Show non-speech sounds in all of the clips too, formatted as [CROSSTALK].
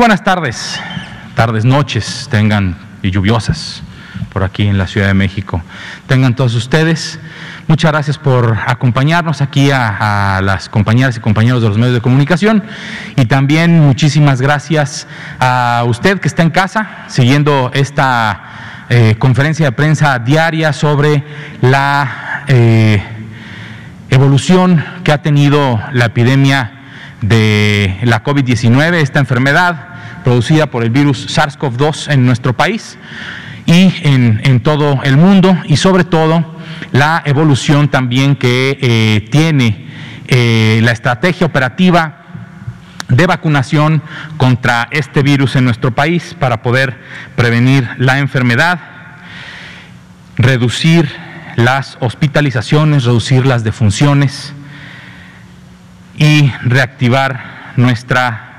buenas tardes, tardes, noches tengan y lluviosas por aquí en la Ciudad de México. Tengan todos ustedes. Muchas gracias por acompañarnos aquí a, las compañeras y compañeros de los medios de comunicación y también muchísimas gracias a usted que está en casa siguiendo esta eh, conferencia de prensa diaria sobre la eh, evolución que ha tenido la epidemia de la COVID-19, esta enfermedad producida por el virus SARS-CoV-2 en nuestro país y en, todo el mundo y sobre todo la evolución también que eh, tiene eh, la estrategia operativa de vacunación contra este virus en nuestro país para poder prevenir la enfermedad, reducir las hospitalizaciones, reducir las defunciones y reactivar nuestra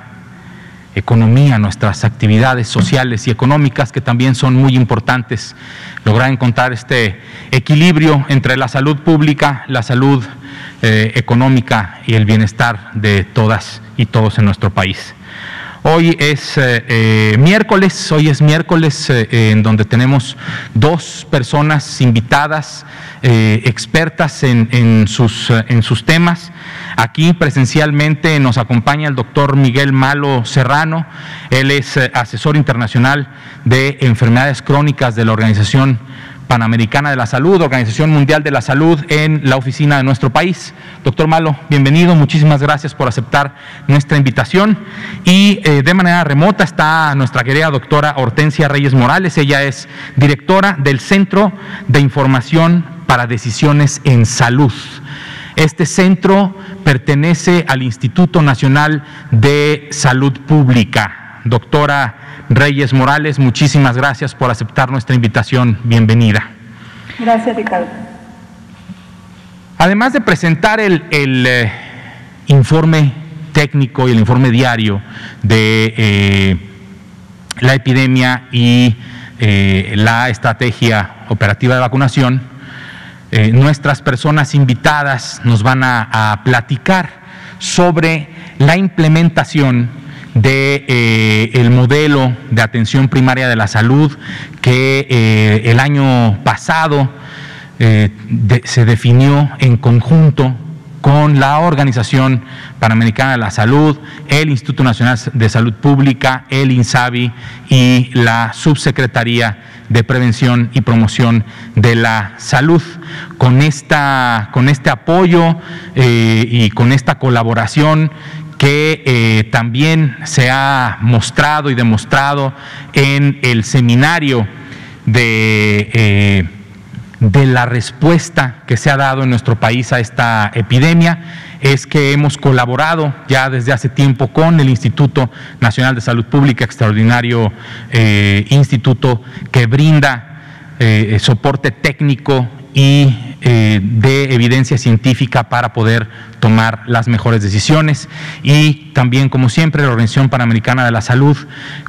economía, nuestras actividades sociales y económicas que también son muy importantes. Lograr encontrar este equilibrio entre la salud pública, la salud eh, económica y el bienestar de todas y todos en nuestro país. Hoy es eh, eh, miércoles, hoy es miércoles en donde tenemos dos personas invitadas, expertas en, sus, en sus temas. Aquí presencialmente nos acompaña el doctor Miguel Malo Serrano. Él es eh, asesor internacional de enfermedades crónicas de la Organización Panamericana de la Salud, Organización Mundial de la Salud en la oficina de nuestro país. Doctor Malo, bienvenido, muchísimas gracias por aceptar nuestra invitación. Y eh, de manera remota está nuestra querida doctora Hortensia Reyes Morales, ella es directora del Centro de Información para Decisiones en Salud. Este centro pertenece al Instituto Nacional de Salud Pública. Doctora Reyes Morales, muchísimas gracias por aceptar nuestra invitación. Bienvenida. Gracias, Ricardo. Además de presentar el, eh, informe técnico y el informe diario de eh, la epidemia y eh, la estrategia operativa de vacunación, eh, nuestras personas invitadas nos van a, platicar sobre la implementación de eh, el modelo de atención primaria de la salud que eh, el año pasado se definió en conjunto con la Organización Panamericana de la Salud, el Instituto Nacional de Salud Pública, el INSABI y la Subsecretaría de Prevención y Promoción de la Salud. Con, esta, con este apoyo eh, y con esta colaboración que eh, también se ha mostrado y demostrado en el seminario de... Eh, de la respuesta que se ha dado en nuestro país a esta epidemia es que hemos colaborado ya desde hace tiempo con el Instituto Nacional de Salud Pública, extraordinario eh, instituto que brinda soporte técnico y eh, de evidencia científica para poder tomar las mejores decisiones. Y también, como siempre, la Organización Panamericana de la Salud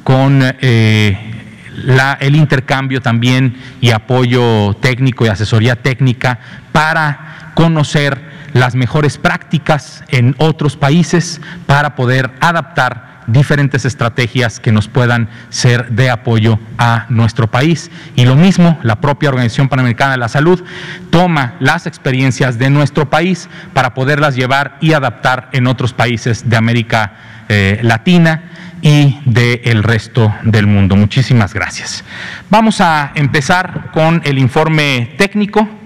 con el intercambio también y apoyo técnico y asesoría técnica para conocer las mejores prácticas en otros países para poder adaptar diferentes estrategias que nos puedan ser de apoyo a nuestro país. Y lo mismo, la propia Organización Panamericana de la Salud toma las experiencias de nuestro país para poderlas llevar y adaptar en otros países de América eh, Latina y del resto del mundo. Muchísimas gracias. Vamos a empezar con el informe técnico.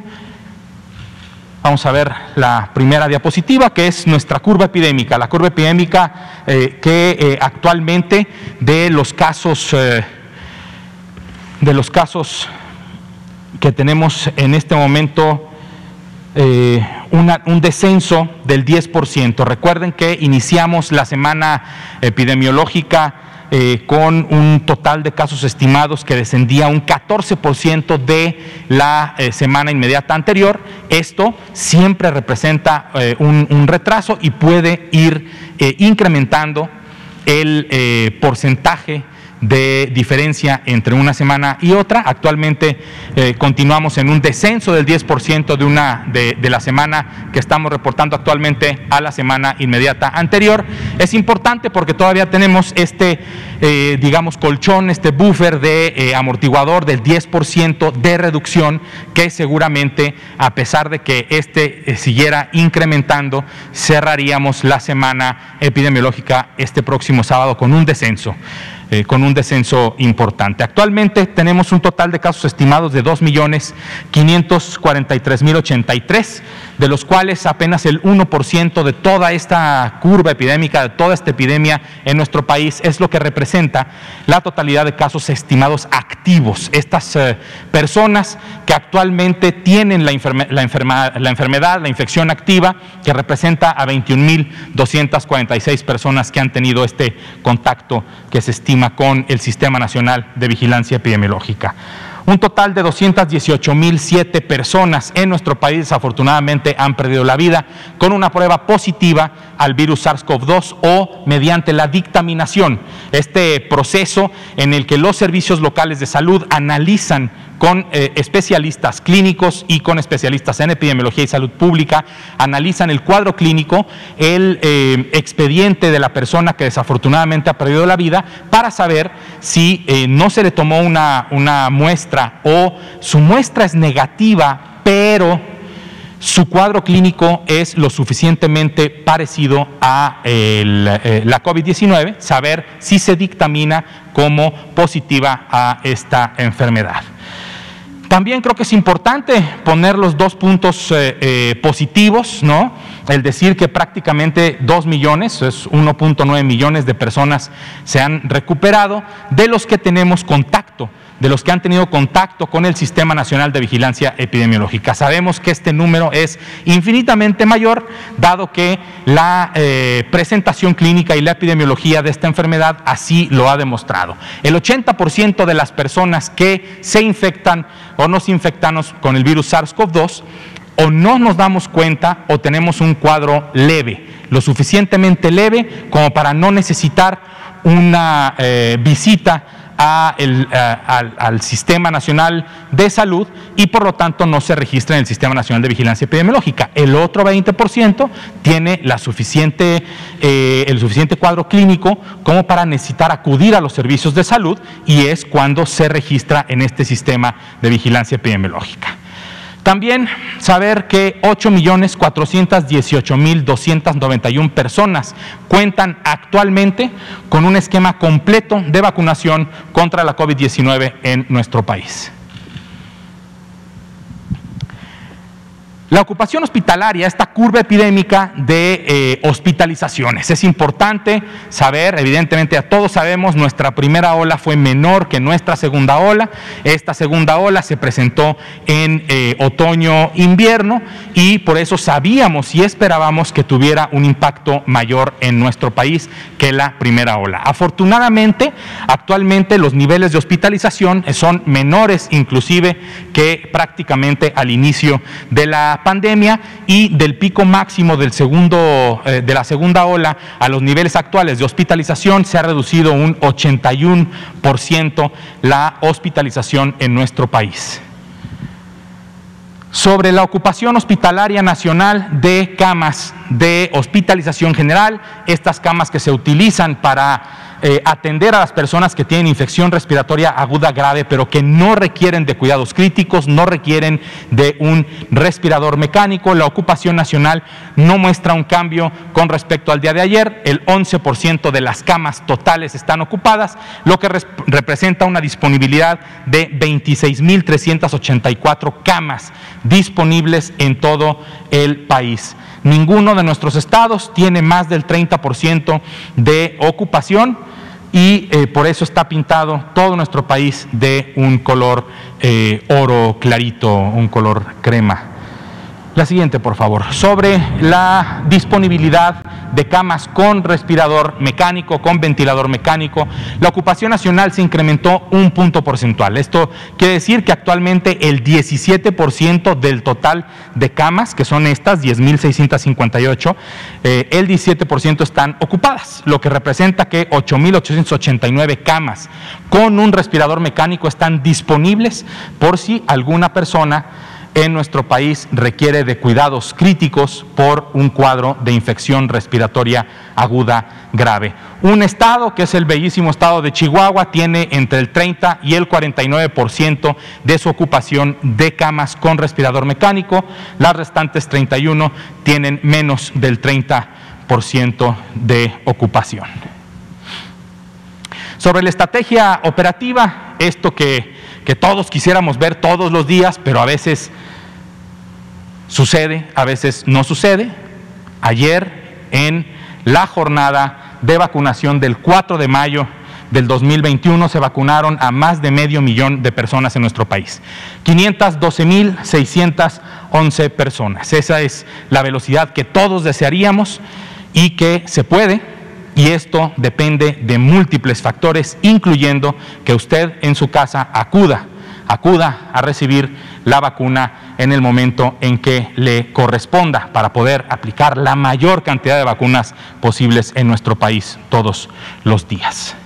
Vamos a ver la primera diapositiva, que es nuestra curva epidémica. La curva epidémica eh, que eh, actualmente de los casos, eh, de los casos que tenemos en este momento un descenso del 10%. Recuerden que iniciamos la semana epidemiológica eh, con un total de casos estimados que descendía un 14% de la eh, semana inmediata anterior. Esto siempre representa un, retraso y puede ir incrementando el porcentaje de diferencia entre una semana y otra. Actualmente eh, continuamos en un descenso del 10% de, una, de, la semana que estamos reportando actualmente a la semana inmediata anterior. Es importante porque todavía tenemos este, eh, digamos, colchón, este buffer de eh, amortiguador del 10% de reducción que seguramente, a pesar de que este siguiera incrementando, cerraríamos la semana epidemiológica este próximo sábado con un descenso. Eh, con un descenso importante. Actualmente tenemos un total de casos estimados de 2.543.083, de los cuales apenas el 1% de toda esta curva epidémica, de toda esta epidemia en nuestro país, es lo que representa la totalidad de casos estimados activos. Estas eh, personas que actualmente tienen la, la enfermedad, la infección activa, que representa a 21.246 personas que han tenido este contacto que se estima con el Sistema Nacional de Vigilancia Epidemiológica. Un total de 218.007 personas en nuestro país desafortunadamente han perdido la vida con una prueba positiva al virus SARS-CoV-2 o mediante la dictaminación, este proceso en el que los servicios locales de salud analizan con eh, especialistas clínicos y con especialistas en epidemiología y salud pública, analizan el cuadro clínico, el eh, expediente de la persona que desafortunadamente ha perdido la vida, para saber si eh, no se le tomó una, muestra o su muestra es negativa, pero su cuadro clínico es lo suficientemente parecido a la COVID-19, saber si se dictamina como positiva a esta enfermedad. También creo que es importante poner los dos puntos eh, eh, positivos, ¿no? El decir que prácticamente 2 millones, es 1.9 millones de personas se han recuperado, de los que tenemos contacto de los que han tenido contacto con el Sistema Nacional de Vigilancia Epidemiológica. Sabemos que este número es infinitamente mayor, dado que la eh, presentación clínica y la epidemiología de esta enfermedad así lo ha demostrado. El 80% de las personas que se infectan o nos infectamos con el virus SARS-CoV-2 o no nos damos cuenta o tenemos un cuadro leve, lo suficientemente leve como para no necesitar una eh, visita al, Sistema Nacional de Salud y por lo tanto no se registra en el Sistema Nacional de Vigilancia Epidemiológica. El otro 20% tiene eh, el suficiente cuadro clínico como para necesitar acudir a los servicios de salud y es cuando se registra en este Sistema de Vigilancia Epidemiológica. También saber que 8.418.291 personas cuentan actualmente con un esquema completo de vacunación contra la COVID-19 en nuestro país. La ocupación hospitalaria, esta curva epidémica de eh, hospitalizaciones. Es importante saber, evidentemente a todos sabemos, nuestra primera ola fue menor que nuestra segunda ola. Esta segunda ola se presentó en eh, otoño-invierno y por eso sabíamos y esperábamos que tuviera un impacto mayor en nuestro país que la primera ola. Afortunadamente, actualmente los niveles de hospitalización son menores inclusive que prácticamente al inicio de la pandemia y del pico máximo del segundo, eh, de la segunda ola a los niveles actuales de hospitalización se ha reducido un 81% la hospitalización en nuestro país. Sobre la ocupación hospitalaria nacional de camas de hospitalización general, estas camas que se utilizan para eh, atender a las personas que tienen infección respiratoria aguda grave, pero que no requieren de cuidados críticos, no requieren de un respirador mecánico. La ocupación nacional no muestra un cambio con respecto al día de ayer. El 11% de las camas totales están ocupadas, lo que representa una disponibilidad de 26.384 camas disponibles en todo el país. Ninguno de nuestros estados tiene más del 30% de ocupación y eh, por eso está pintado todo nuestro país de un color eh, oro clarito, un color crema. La siguiente, por favor. Sobre la disponibilidad de camas con respirador mecánico, con ventilador mecánico, la ocupación nacional se incrementó un punto porcentual. Esto quiere decir que actualmente el 17% del total de camas, que son estas, 10.658, eh, el 17% están ocupadas, lo que representa que 8.889 camas con un respirador mecánico están disponibles por si alguna persona en nuestro país requiere de cuidados críticos por un cuadro de infección respiratoria aguda grave. Un estado, que es el bellísimo estado de Chihuahua, tiene entre el 30 y el 49% de su ocupación de camas con respirador mecánico. Las restantes 31 tienen menos del 30% de ocupación. Sobre la estrategia operativa, esto que, que todos quisiéramos ver todos los días, pero a veces Sucede, a veces no sucede. Ayer, en la jornada de vacunación del 4 de mayo del 2021, se vacunaron a más de medio millón de personas en nuestro país. 512.611 personas. Esa es la velocidad que todos desearíamos y que se puede. Y esto depende de múltiples factores, incluyendo que usted en su casa acuda, acuda a recibir la vacuna en el momento en que le corresponda para poder aplicar la mayor cantidad de vacunas posibles en nuestro país todos los días.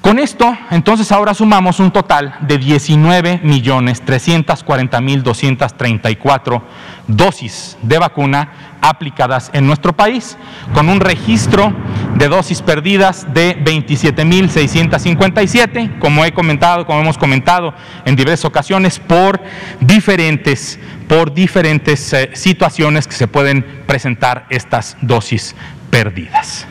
Con esto, entonces ahora sumamos un total de 19.340.234 dosis de vacuna aplicadas en nuestro país, con un registro de dosis perdidas de 27.657, como he comentado, como hemos comentado en diversas ocasiones, por diferentes, por diferentes eh, situaciones que se pueden presentar estas dosis perdidas.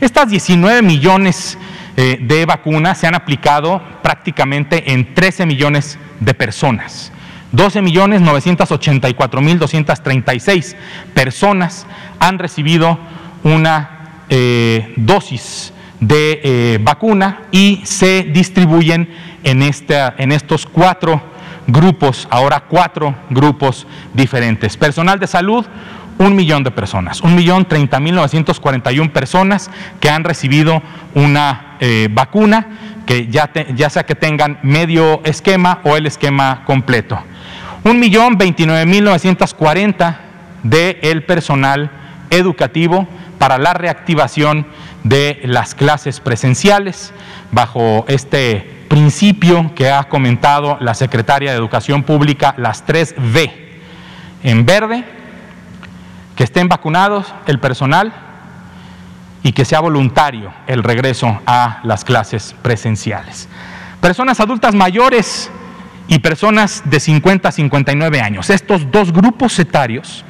Estas 19 millones eh, de vacunas se han aplicado prácticamente en 13 millones de personas. 12 millones 984 mil 236 personas han recibido una eh, dosis de eh, vacuna y se distribuyen en, esta, en estos cuatro grupos, ahora cuatro grupos diferentes. Personal de salud, un millón de personas, un millón treinta mil novecientos cuarenta y un personas que han recibido una eh, vacuna, que ya, sea que tengan medio esquema o el esquema completo. Un millón veintinueve mil novecientos cuarenta de el personal educativo para la reactivación de las clases presenciales bajo este principio que ha comentado la secretaria de Educación Pública, las tres V. En verde, que estén vacunados el personal y que sea voluntario el regreso a las clases presenciales. Personas adultas mayores y personas de 50 a 59 años. Estos dos grupos etarios,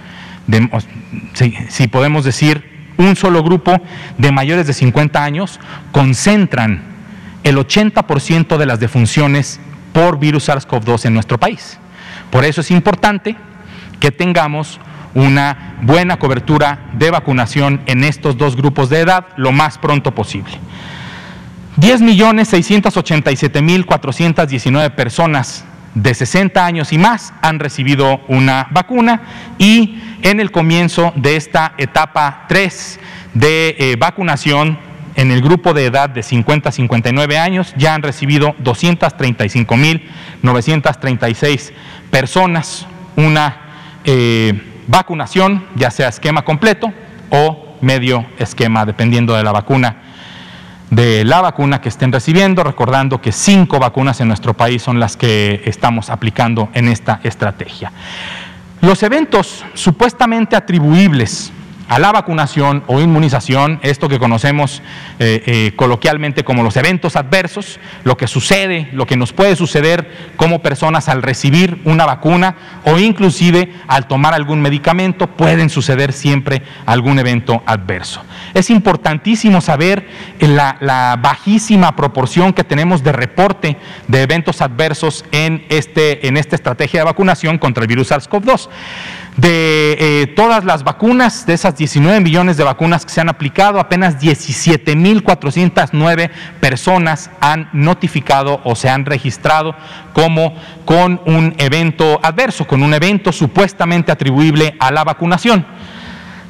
si, podemos decir un solo grupo de mayores de 50 años, concentran el 80% de las defunciones por virus SARS-CoV-2 en nuestro país. Por eso es importante que tengamos una buena cobertura de vacunación en estos dos grupos de edad lo más pronto posible. 10.687.419 personas de 60 años y más han recibido una vacuna y en el comienzo de esta etapa 3 de eh, vacunación en el grupo de edad de 50 a 59 años ya han recibido 235.936 personas una eh, vacunación, ya sea esquema completo o medio esquema, dependiendo de la vacuna, de la vacuna que estén recibiendo, recordando que cinco vacunas en nuestro país son las que estamos aplicando en esta estrategia. Los eventos supuestamente atribuibles a la vacunación o inmunización, esto que conocemos eh, eh, coloquialmente como los eventos adversos, lo que sucede, lo que nos puede suceder como personas al recibir una vacuna o inclusive al tomar algún medicamento, pueden suceder siempre algún evento adverso. Es importantísimo saber la, la bajísima proporción que tenemos de reporte de eventos adversos en, este, en esta estrategia de vacunación contra el virus SARS-CoV-2. De eh, todas las vacunas, de esas 19 millones de vacunas que se han aplicado, apenas 17.409 personas han notificado o se han registrado como con un evento adverso, con un evento supuestamente atribuible a la vacunación.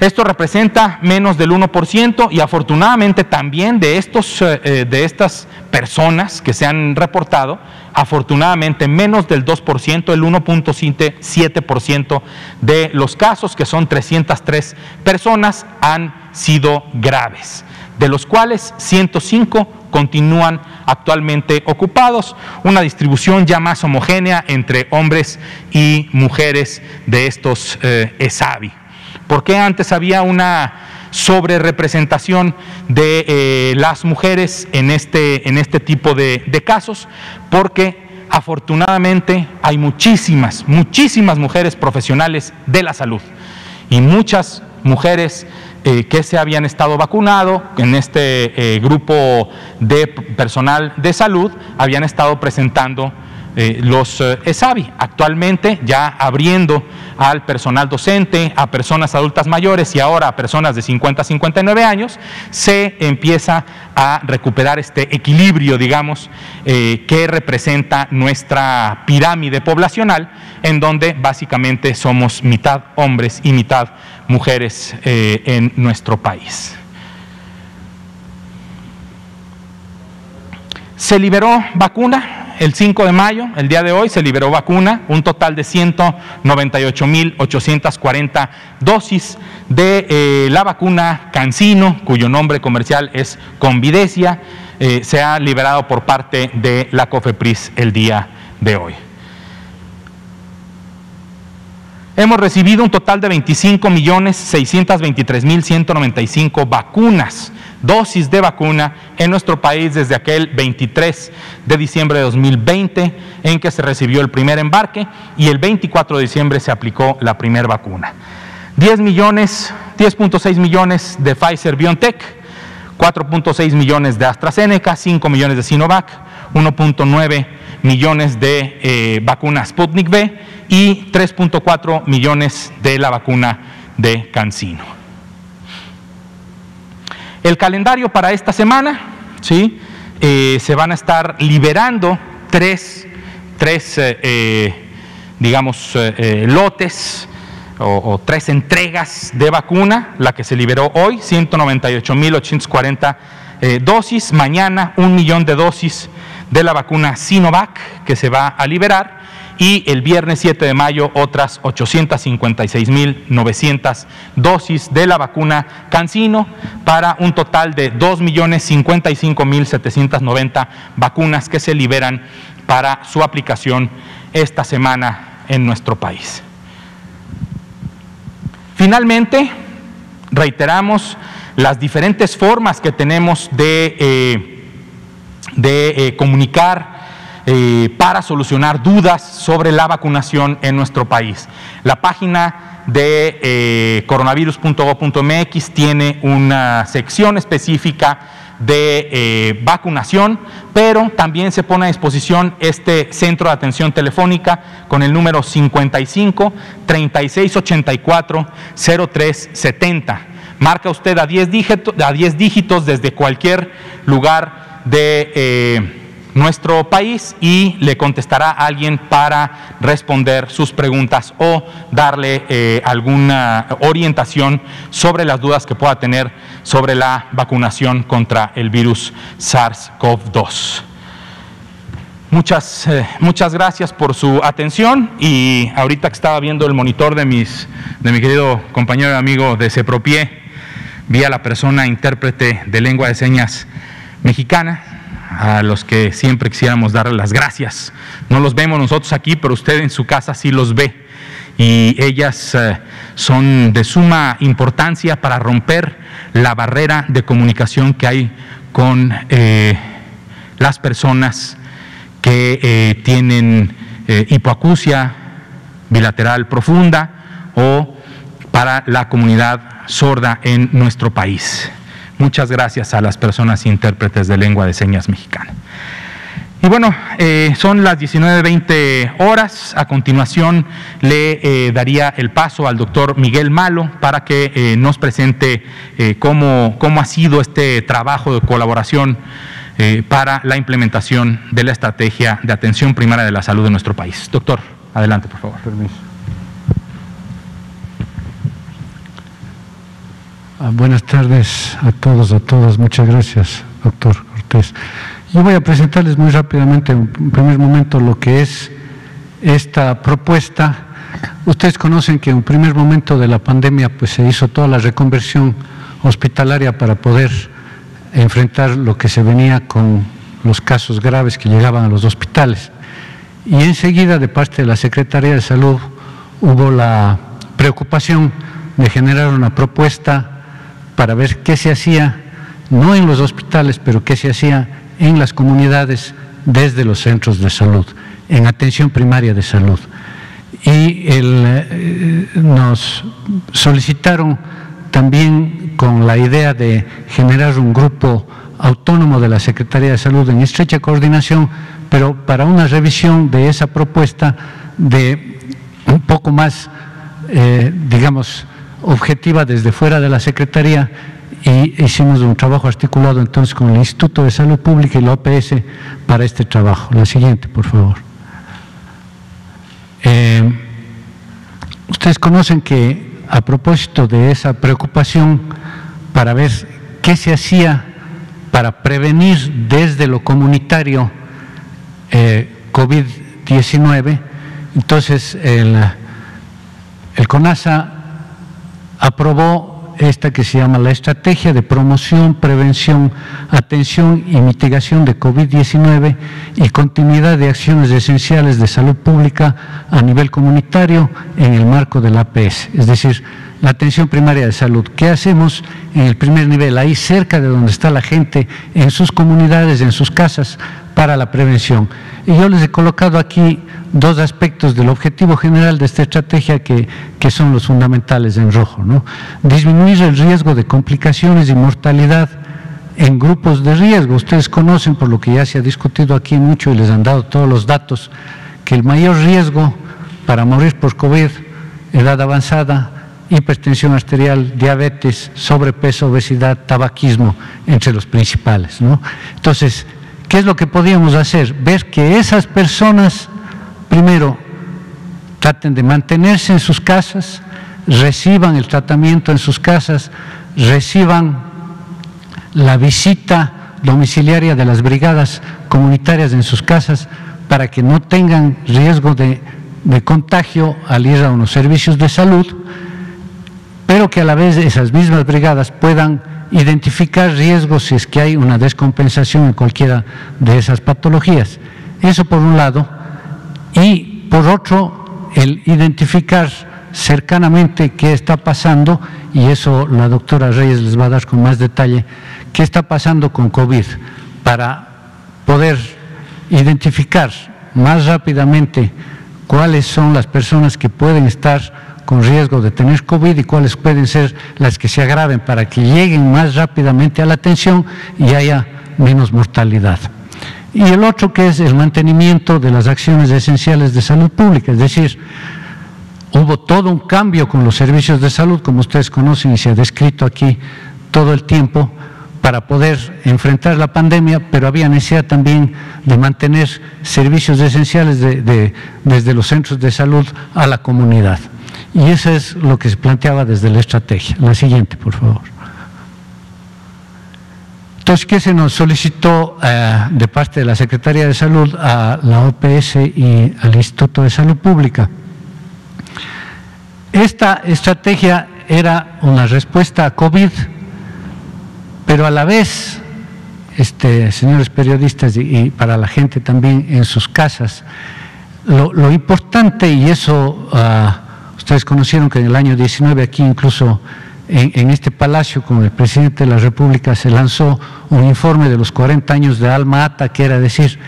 Esto representa menos del 1% y afortunadamente también de, estos, eh, eh, de estas personas que se han reportado, afortunadamente menos del 2%, el 1.7% de los casos, que son 303 personas, han sido graves, de los cuales 105 continúan actualmente ocupados, una distribución ya más homogénea entre hombres y mujeres de estos eh, ESAVI. ¿Por qué antes había una sobre representación de eh, las mujeres en este, en este tipo de, casos? Porque afortunadamente hay muchísimas, muchísimas mujeres profesionales de la salud y muchas mujeres eh, que se habían estado vacunado en este eh, grupo de personal de salud habían estado presentando eh, los eh, ESAVI, actualmente ya abriendo al personal docente, a personas adultas mayores y ahora a personas de 50 a 59 años, se empieza a recuperar este equilibrio, digamos, eh, que representa nuestra pirámide poblacional, en donde básicamente somos mitad hombres y mitad mujeres en nuestro país. Se liberó vacuna el 5 de mayo, el día de hoy, se liberó vacuna, un total de 198.840 dosis de eh, la vacuna Cancino, cuyo nombre comercial es Convidecia, eh, se ha liberado por parte de la COFEPRIS el día de hoy. Hemos recibido un total de 25.623.195 vacunas dosis de vacuna en nuestro país desde aquel 23 de diciembre de 2020 en que se recibió el primer embarque y el 24 de diciembre se aplicó la primera vacuna. 10 millones, 10.6 millones de Pfizer BioNTech, 4.6 millones de AstraZeneca, 5 millones de Sinovac, 1.9 millones de eh, vacunas Sputnik V y 3.4 millones de la vacuna de CanSino. El calendario para esta semana, ¿sí? Eh, se van a estar liberando tres, tres eh, eh, digamos, lotes o, tres entregas de vacuna, la que se liberó hoy, 198.840 dosis, mañana un millón de dosis de la vacuna Sinovac que se va a liberar y el viernes 7 de mayo otras 856.900 dosis de la vacuna Cancino para un total de 2.055.790 vacunas que se liberan para su aplicación esta semana en nuestro país. Finalmente, reiteramos las diferentes formas que tenemos de, eh, de eh, comunicar eh, para solucionar dudas sobre la vacunación en nuestro país. La página de eh, coronavirus.gov.mx tiene una sección específica de eh, vacunación, pero también se pone a disposición este centro de atención telefónica con el número 55 3684 0370. Marca usted a 10 dígitos, a 10 dígitos desde cualquier lugar de nuestro país y le contestará a alguien para responder sus preguntas o darle eh, alguna orientación sobre las dudas que pueda tener sobre la vacunación contra el virus SARS-CoV-2. Muchas, eh, muchas gracias por su atención y ahorita que estaba viendo el monitor de, mis, de mi querido compañero y amigo de Cepropie, vi a la persona intérprete de lengua de señas mexicana a los que siempre quisiéramos darle las gracias. No los vemos nosotros aquí, pero usted en su casa sí los ve. Y ellas eh, son de suma importancia para romper la barrera de comunicación que hay con eh, las personas que eh, tienen hipoacusia bilateral profunda o para la comunidad sorda en nuestro país. Muchas gracias a las personas intérpretes de lengua de señas mexicana. Y bueno, eh, son las 19.20 horas. A continuación le eh, daría el paso al doctor Miguel Malo para que eh, nos presente cómo, cómo, ha sido este trabajo de colaboración para la implementación de la estrategia de atención primaria de la salud de nuestro país. Doctor, adelante, por favor. Permiso. Buenas tardes a todos, a todas. Muchas gracias, doctor Cortés. Yo voy a presentarles muy rápidamente, en primer momento, lo que es esta propuesta. Ustedes conocen que en un primer momento de la pandemia pues, se hizo toda la reconversión hospitalaria para poder enfrentar lo que se venía con los casos graves que llegaban a los hospitales. Y enseguida, de parte de la Secretaría de Salud, hubo la preocupación de generar una propuesta para ver qué se hacía, no en los hospitales, pero qué se hacía en las comunidades desde los centros de salud, en atención primaria de salud. Y eh, nos solicitaron también con la idea de generar un grupo autónomo de la Secretaría de Salud en estrecha coordinación, pero para una revisión de esa propuesta de un poco más, eh, digamos, objetiva desde fuera de la Secretaría y hicimos un trabajo articulado entonces con el Instituto de Salud Pública y la OPS para este trabajo. La siguiente, por favor. Eh, ustedes conocen que a propósito de esa preocupación para ver qué se hacía para prevenir desde lo comunitario eh, COVID-19, entonces el, el CONASA aprobó esta que se llama la Estrategia de Promoción, Prevención, Atención y Mitigación de COVID-19 y continuidad de acciones esenciales de salud pública a nivel comunitario en el marco del APS, es decir, la atención primaria de salud. ¿Qué hacemos en el primer nivel, ahí cerca de donde está la gente, en sus comunidades, en sus casas, para la prevención? Y yo les he colocado aquí dos aspectos del objetivo general de esta estrategia que, son los fundamentales en rojo. ¿no? Disminuir el riesgo de complicaciones y mortalidad en grupos de riesgo. Ustedes conocen, por lo que ya se ha discutido aquí mucho y les han dado todos los datos, que el mayor riesgo para morir por COVID, edad avanzada, hipertensión arterial, diabetes, sobrepeso, obesidad, tabaquismo, entre los principales. ¿no? Entonces, ¿qué es lo que podíamos hacer? Ver que esas personas Primero, traten de mantenerse en sus casas, reciban el tratamiento en sus casas, reciban la visita domiciliaria de las brigadas comunitarias en sus casas para que no tengan riesgo de, contagio al ir a unos servicios de salud, pero que a la vez esas mismas brigadas puedan identificar riesgos si es que hay una descompensación en cualquiera de esas patologías. Eso por un lado y por otro el identificar cercanamente qué está pasando, y eso la doctora Reyes les va a dar con más detalle, qué está pasando con COVID, para poder identificar más rápidamente cuáles son las personas que pueden estar con riesgo de tener COVID y cuáles pueden ser las que se agraven para que lleguen más rápidamente a la atención y haya menos mortalidad y el otro que es el mantenimiento de las acciones esenciales de salud pública, es decir, hubo todo un cambio con los servicios de salud, como ustedes conocen y se ha descrito aquí todo el tiempo, para poder enfrentar la pandemia, pero había necesidad también de mantener servicios esenciales desde los centros de salud a la comunidad. Y eso es lo que se planteaba desde la estrategia. La siguiente, por favor. Entonces, ¿qué se nos solicitó eh, de parte de la Secretaría de Salud a la OPS y al Instituto de Salud Pública? Esta estrategia era una respuesta a COVID, pero a la vez, este, señores periodistas y, para la gente también en sus casas, lo, importante, y eso ah, ustedes conocieron que en el año 19 aquí incluso en, este palacio con el presidente de la República se lanzó un informe de los 40 años de Alma Ata, que era decir,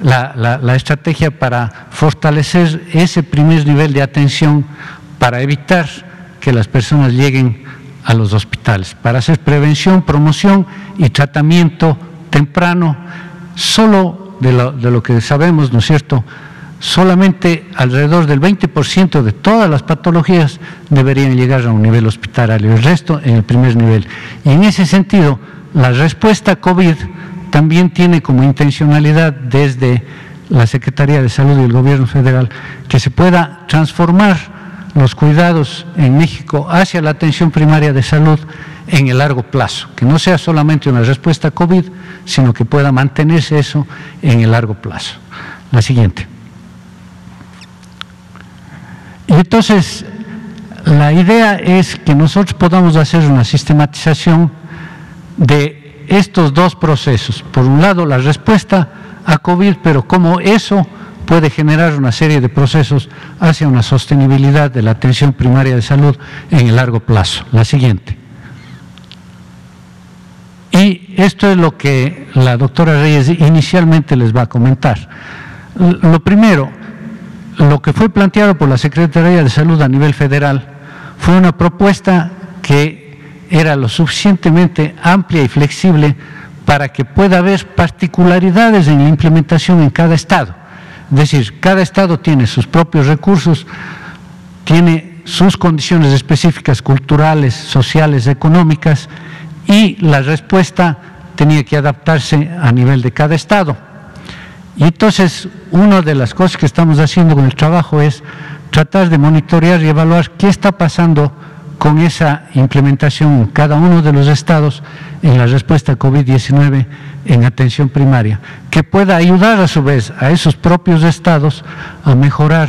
la, estrategia para fortalecer ese primer nivel de atención para evitar que las personas lleguen a los hospitales, para hacer prevención, promoción y tratamiento temprano. Solo de lo, de lo que sabemos, ¿no es cierto?, solamente alrededor del 20% de todas las patologías deberían llegar a un nivel hospitalario, el resto en el primer nivel. Y en ese sentido, la respuesta COVID también tiene como intencionalidad desde la Secretaría de Salud y el Gobierno Federal que se pueda transformar los cuidados en México hacia la atención primaria de salud en el largo plazo, que no sea solamente una respuesta COVID, sino que pueda mantenerse eso en el largo plazo. La siguiente. Y entonces, la idea es que nosotros podamos hacer una sistematización de estos dos procesos. Por un lado, la respuesta a COVID, pero cómo eso puede generar una serie de procesos hacia una sostenibilidad de la atención primaria de salud en el largo plazo. La siguiente. Y esto es lo que la doctora Reyes inicialmente les va a comentar. Lo primero, lo que fue planteado por la Secretaría de Salud a nivel federal fue una propuesta que era lo suficientemente amplia y flexible para que pueda haber particularidades en la implementación en cada estado. Es decir, cada estado tiene sus propios recursos, tiene sus condiciones específicas culturales, sociales, económicas y la respuesta tenía que adaptarse a nivel de cada estado. Y entonces, una de las cosas que estamos haciendo con el trabajo es tratar de monitorear y evaluar qué está pasando con esa implementación en cada uno de los estados en la respuesta COVID-19 en atención primaria, que pueda ayudar a su vez a esos propios estados a mejorar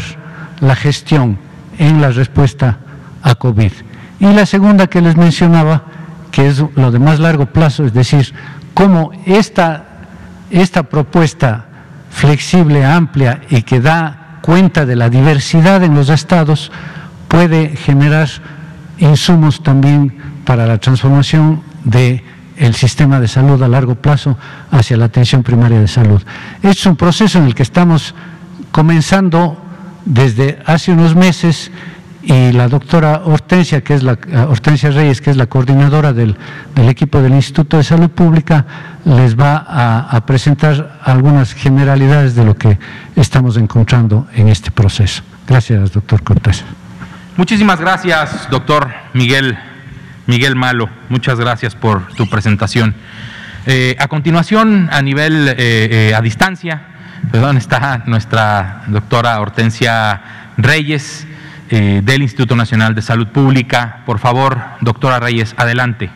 la gestión en la respuesta a COVID. Y la segunda que les mencionaba, que es lo de más largo plazo, es decir, cómo esta, esta propuesta flexible, amplia y que da cuenta de la diversidad en los estados, puede generar insumos también para la transformación del el sistema de salud a largo plazo hacia la atención primaria de salud. Es un proceso en el que estamos comenzando desde hace unos meses y la doctora Hortensia, que es la, Hortensia Reyes, que es la coordinadora del, equipo del Instituto de Salud Pública, les va a, presentar algunas generalidades de lo que estamos encontrando en este proceso. Gracias, doctor Cortés. Muchísimas gracias, doctor Miguel, Miguel Malo. Muchas gracias por tu presentación. Eh, a continuación, a nivel, eh, eh, a distancia, perdón, está nuestra doctora Hortensia Reyes eh, del Instituto Nacional de Salud Pública. Por favor, doctora Reyes, adelante.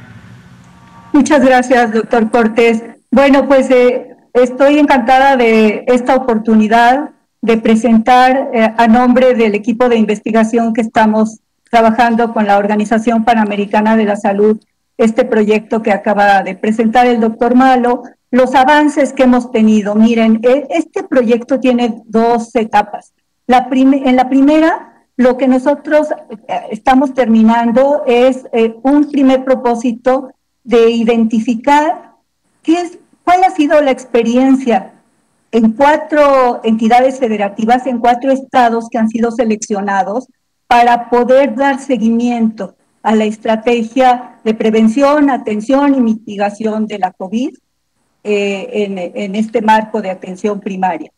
Muchas gracias, doctor Cortés. Bueno, pues eh, estoy encantada de esta oportunidad de presentar eh, a nombre del equipo de investigación que estamos trabajando con la Organización Panamericana de la Salud este proyecto que acaba de presentar el doctor Malo, los avances que hemos tenido. Miren, e, este proyecto tiene dos etapas. En la primera lo que nosotros eh, estamos terminando es eh, un primer propósito de identificar qué cuál ha sido la experiencia en cuatro entidades federativas, en cuatro estados que han sido seleccionados para poder dar seguimiento a la estrategia de prevención, atención y mitigación de la COVID eh, en este marco de atención primaria.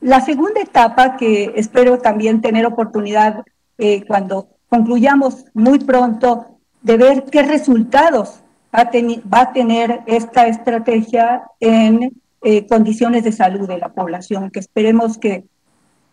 La segunda etapa, que espero también tener oportunidad eh, cuando concluyamos muy pronto, de ver qué resultados va a, tener esta estrategia en eh, condiciones de salud de la población, que esperemos que,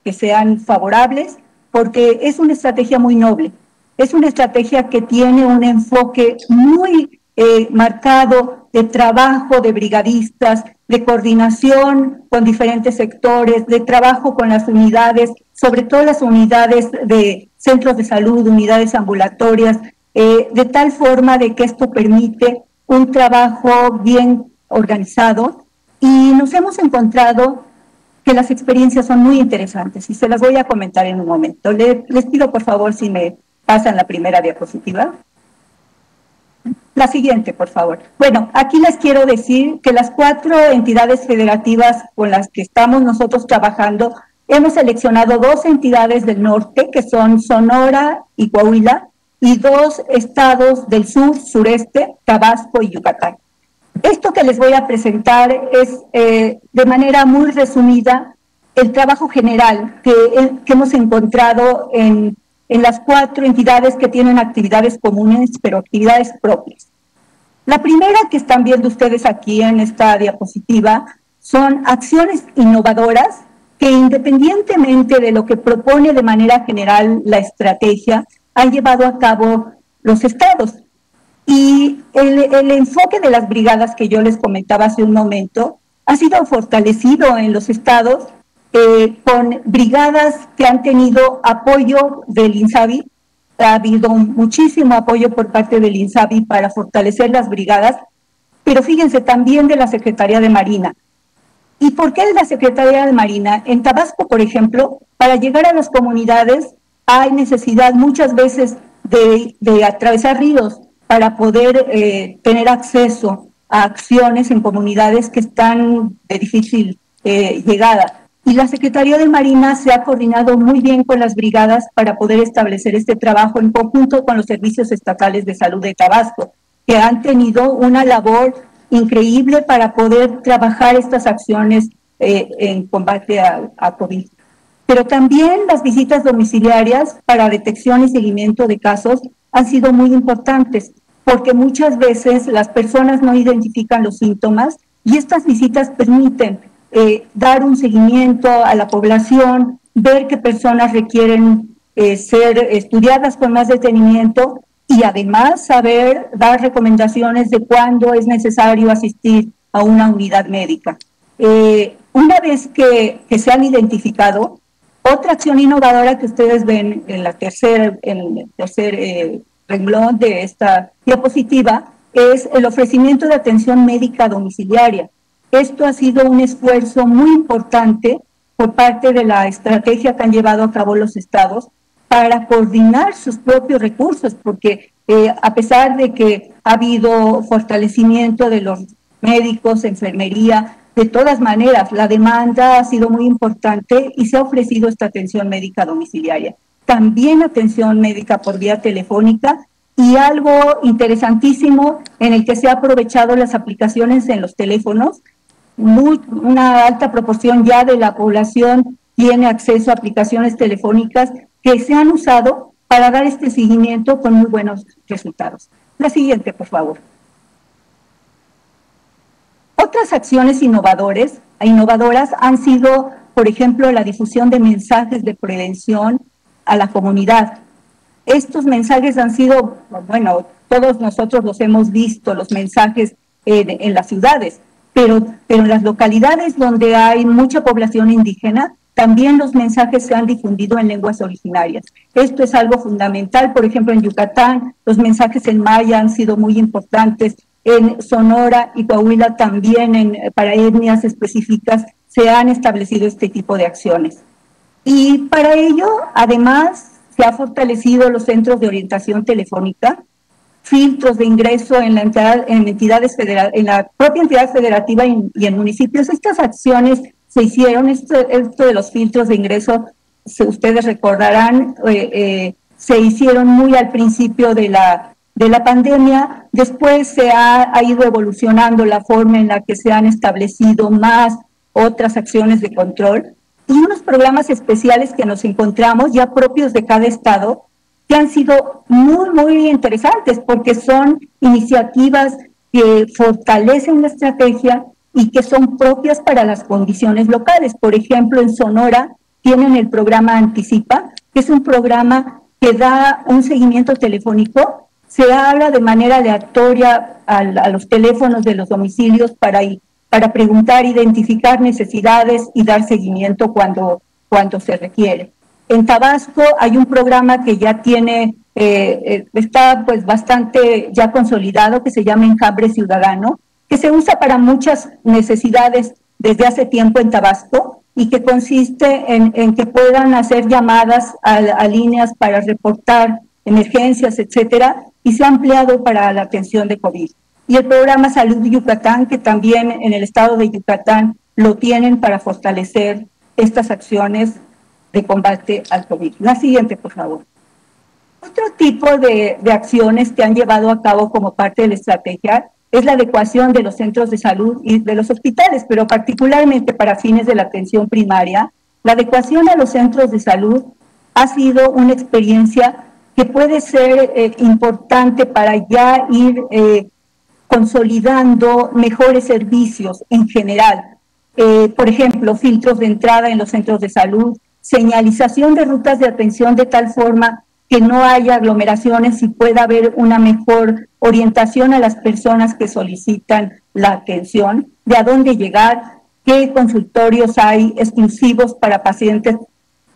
que sean favorables, porque es una estrategia muy noble, es una estrategia que tiene un enfoque muy eh, marcado de trabajo de brigadistas, de coordinación con diferentes sectores, de trabajo con las unidades, sobre todo las unidades de centros de salud, unidades ambulatorias, eh, de tal forma de que esto permite un trabajo bien organizado y nos hemos encontrado que las experiencias son muy interesantes y se las voy a comentar en un momento. les pido por favor si me pasan la primera diapositiva. La siguiente, por favor. Bueno, aquí les quiero decir que las cuatro entidades federativas con las que estamos nosotros trabajando, hemos seleccionado dos entidades del norte, que son Sonora y Coahuila, y dos estados del sur, sureste, Tabasco y Yucatán. Esto que les voy a presentar es eh, de manera muy resumida el trabajo general que, que hemos encontrado en, en las cuatro entidades que tienen actividades comunes, pero actividades propias. La primera que están viendo ustedes aquí en esta diapositiva son acciones innovadoras que independientemente de lo que propone de manera general la estrategia, han llevado a cabo los estados. Y el, enfoque de las brigadas que yo les comentaba hace un momento ha sido fortalecido en los estados eh, con brigadas que han tenido apoyo del INSABI. Ha habido muchísimo apoyo por parte del INSABI para fortalecer las brigadas, pero fíjense también de la Secretaría de Marina. ¿Y por qué de la Secretaría de Marina? En Tabasco, por ejemplo, para llegar a las comunidades hay necesidad muchas veces de, atravesar ríos para poder eh, tener acceso a acciones en comunidades que están de difícil eh, llegada. Y la Secretaría de Marina se ha coordinado muy bien con las brigadas para poder establecer este trabajo en conjunto con los servicios estatales de salud de Tabasco, que han tenido una labor increíble para poder trabajar estas acciones eh, en combate a, COVID. Pero también las visitas domiciliarias para detección y seguimiento de casos han sido muy importantes, porque muchas veces las personas no identifican los síntomas y estas visitas permiten eh, dar un seguimiento a la población, ver qué personas requieren eh, ser estudiadas con más detenimiento y además saber dar recomendaciones de cuándo es necesario asistir a una unidad médica. Eh, una vez que, se han identificado, otra acción innovadora que ustedes ven en, la el tercer eh, renglón de esta diapositiva es el ofrecimiento de atención médica domiciliaria. Esto ha sido un esfuerzo muy importante por parte de la estrategia que han llevado a cabo los estados para coordinar sus propios recursos, porque eh, a pesar de que ha habido fortalecimiento de los médicos, enfermería, de todas maneras, la demanda ha sido muy importante y se ha ofrecido esta atención médica domiciliaria. También atención médica por vía telefónica y algo interesantísimo en el que se ha aprovechado las aplicaciones en los teléfonos. Una alta proporción ya de la población tiene acceso a aplicaciones telefónicas que se han usado para dar este seguimiento con muy buenos resultados. La siguiente, por favor. Otras acciones innovadores, innovadoras han sido, por ejemplo, la difusión de mensajes de prevención a la comunidad. Estos mensajes han sido, bueno, todos nosotros los hemos visto, los mensajes en, en las ciudades, pero, pero en las localidades donde hay mucha población indígena, también los mensajes se han difundido en lenguas originarias. Esto es algo fundamental. Por ejemplo, en Yucatán, los mensajes en maya han sido muy importantes. En Sonora y Coahuila también, para etnias específicas, se han establecido este tipo de acciones. Y para ello, además, se ha fortalecido los centros de orientación telefónica, filtros de ingreso en, la en entidades federales, en la propia entidad federativa y, y en municipios. Estas acciones se hicieron esto, esto de los filtros de ingreso, ustedes recordarán, eh, eh, se hicieron muy al principio de la, de la pandemia, después se ha, ha, ido evolucionando la forma en la que se han establecido más otras acciones de control y unos programas especiales que nos encontramos ya propios de cada estado que han sido muy, muy interesantes porque son iniciativas que fortalecen la estrategia, y que son propias para las condiciones locales. Por ejemplo, en Sonora tienen el programa Anticipa, que es un programa que da un seguimiento telefónico. Se habla de manera aleatoria a, los teléfonos de los domicilios para, para preguntar, identificar necesidades y dar seguimiento cuando, cuando se requiere. En Tabasco hay un programa que ya tiene, eh, eh, está pues bastante ya consolidado, que se llama Enjambre Ciudadano, que se usa para muchas necesidades desde hace tiempo en Tabasco y que consiste en, que puedan hacer llamadas a, líneas para reportar emergencias, etcétera, y se ha ampliado para la atención de COVID. Y el programa Salud Yucatán, que también en el estado de Yucatán lo tienen para fortalecer estas acciones de combate al COVID. La siguiente, por favor. Otro tipo de, de acciones que han llevado a cabo como parte de la estrategia es la adecuación de los centros de salud y de los hospitales, pero particularmente para fines de la atención primaria, la adecuación a los centros de salud ha sido una experiencia que puede ser eh, importante para ya ir eh, consolidando mejores servicios en general. Eh, por ejemplo, filtros de entrada en los centros de salud, señalización de rutas de atención de tal forma que no haya aglomeraciones y pueda haber una mejor orientación a las personas que solicitan la atención, de a dónde llegar, qué consultorios hay exclusivos para pacientes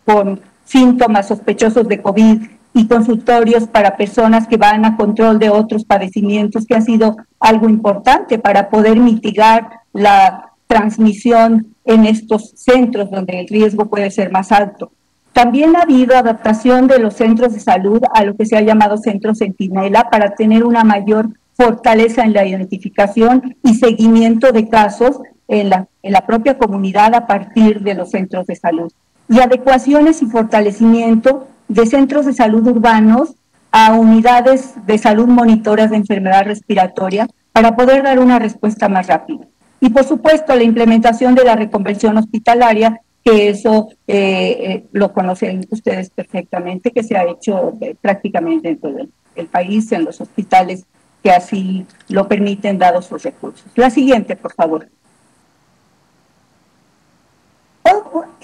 con síntomas sospechosos de COVID y consultorios para personas que van a control de otros padecimientos, que ha sido algo importante para poder mitigar la transmisión en estos centros donde el riesgo puede ser más alto. También ha habido adaptación de los centros de salud a lo que se ha llamado centro centinela para tener una mayor fortaleza en la identificación y seguimiento de casos en la, en la propia comunidad a partir de los centros de salud. Y adecuaciones y fortalecimiento de centros de salud urbanos a unidades de salud monitoras de enfermedad respiratoria para poder dar una respuesta más rápida. Y por supuesto, la implementación de la reconversión hospitalaria que eso eh, eh, lo conocen ustedes perfectamente, que se ha hecho eh, prácticamente en todo el, país, en los hospitales que así lo permiten dados sus recursos. La siguiente, por favor.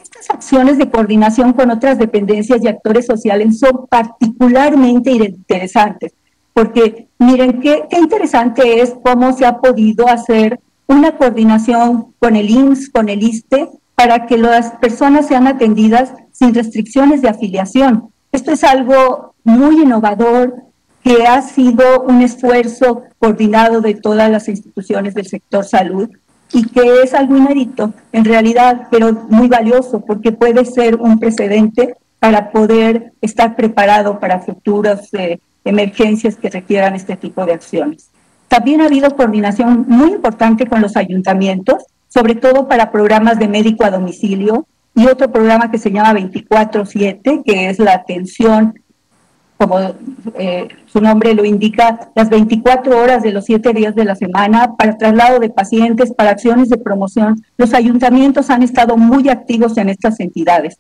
Estas acciones de coordinación con otras dependencias y actores sociales son particularmente interesantes, porque miren qué interesante es cómo se ha podido hacer una coordinación con el IMSS, con el ISTE, para que las personas sean atendidas sin restricciones de afiliación. Esto es algo muy innovador que ha sido un esfuerzo coordinado de todas las instituciones del sector salud y que es algo inédito en realidad, pero muy valioso porque puede ser un precedente para poder estar preparado para futuras eh, emergencias que requieran este tipo de acciones. También ha habido coordinación muy importante con los ayuntamientos sobre todo para programas de médico a domicilio y otro programa que se llama 24/7, que es la atención, como eh, su nombre lo indica, las 24 horas de los 7 días de la semana para traslado de pacientes, para acciones de promoción. Los ayuntamientos han estado muy activos en estas entidades.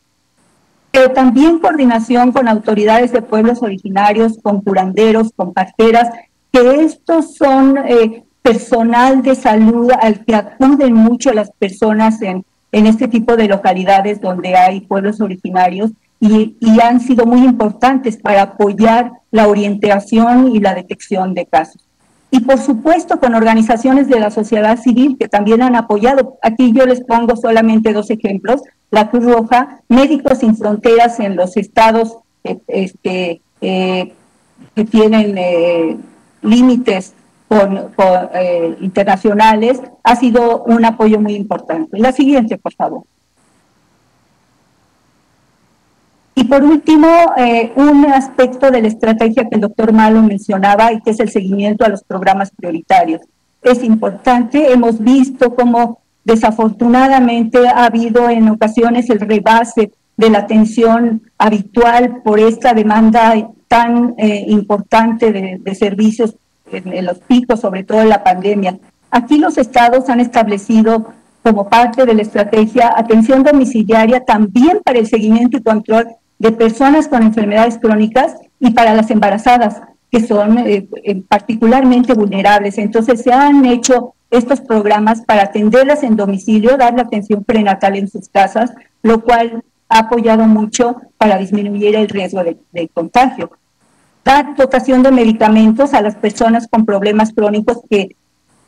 Pero también coordinación con autoridades de pueblos originarios, con curanderos, con parteras, que estos son eh, personal de salud al que acuden mucho las personas en, en este tipo de localidades donde hay pueblos originarios y, y, han sido muy importantes para apoyar la orientación y la detección de casos. Y por supuesto con organizaciones de la sociedad civil que también han apoyado. Aquí yo les pongo solamente dos ejemplos. La Cruz Roja, Médicos Sin Fronteras en los estados eh, este, eh, que tienen eh, límites con, eh, internacionales ha sido un apoyo muy importante. La siguiente, por favor. Y por último, eh, un aspecto de la estrategia que el doctor Malo mencionaba y que es el seguimiento a los programas prioritarios. Es importante, hemos visto cómo desafortunadamente ha habido en ocasiones el rebase de la atención habitual por esta demanda tan eh, importante de, de servicios en, los picos, sobre todo en la pandemia. Aquí los estados han establecido como parte de la estrategia atención domiciliaria también para el seguimiento y control de personas con enfermedades crónicas y para las embarazadas, que son eh, eh, particularmente vulnerables. Entonces se han hecho estos programas para atenderlas en domicilio, dar la atención prenatal en sus casas, lo cual ha apoyado mucho para disminuir el riesgo de, de contagio dar dotación de medicamentos a las personas con problemas crónicos que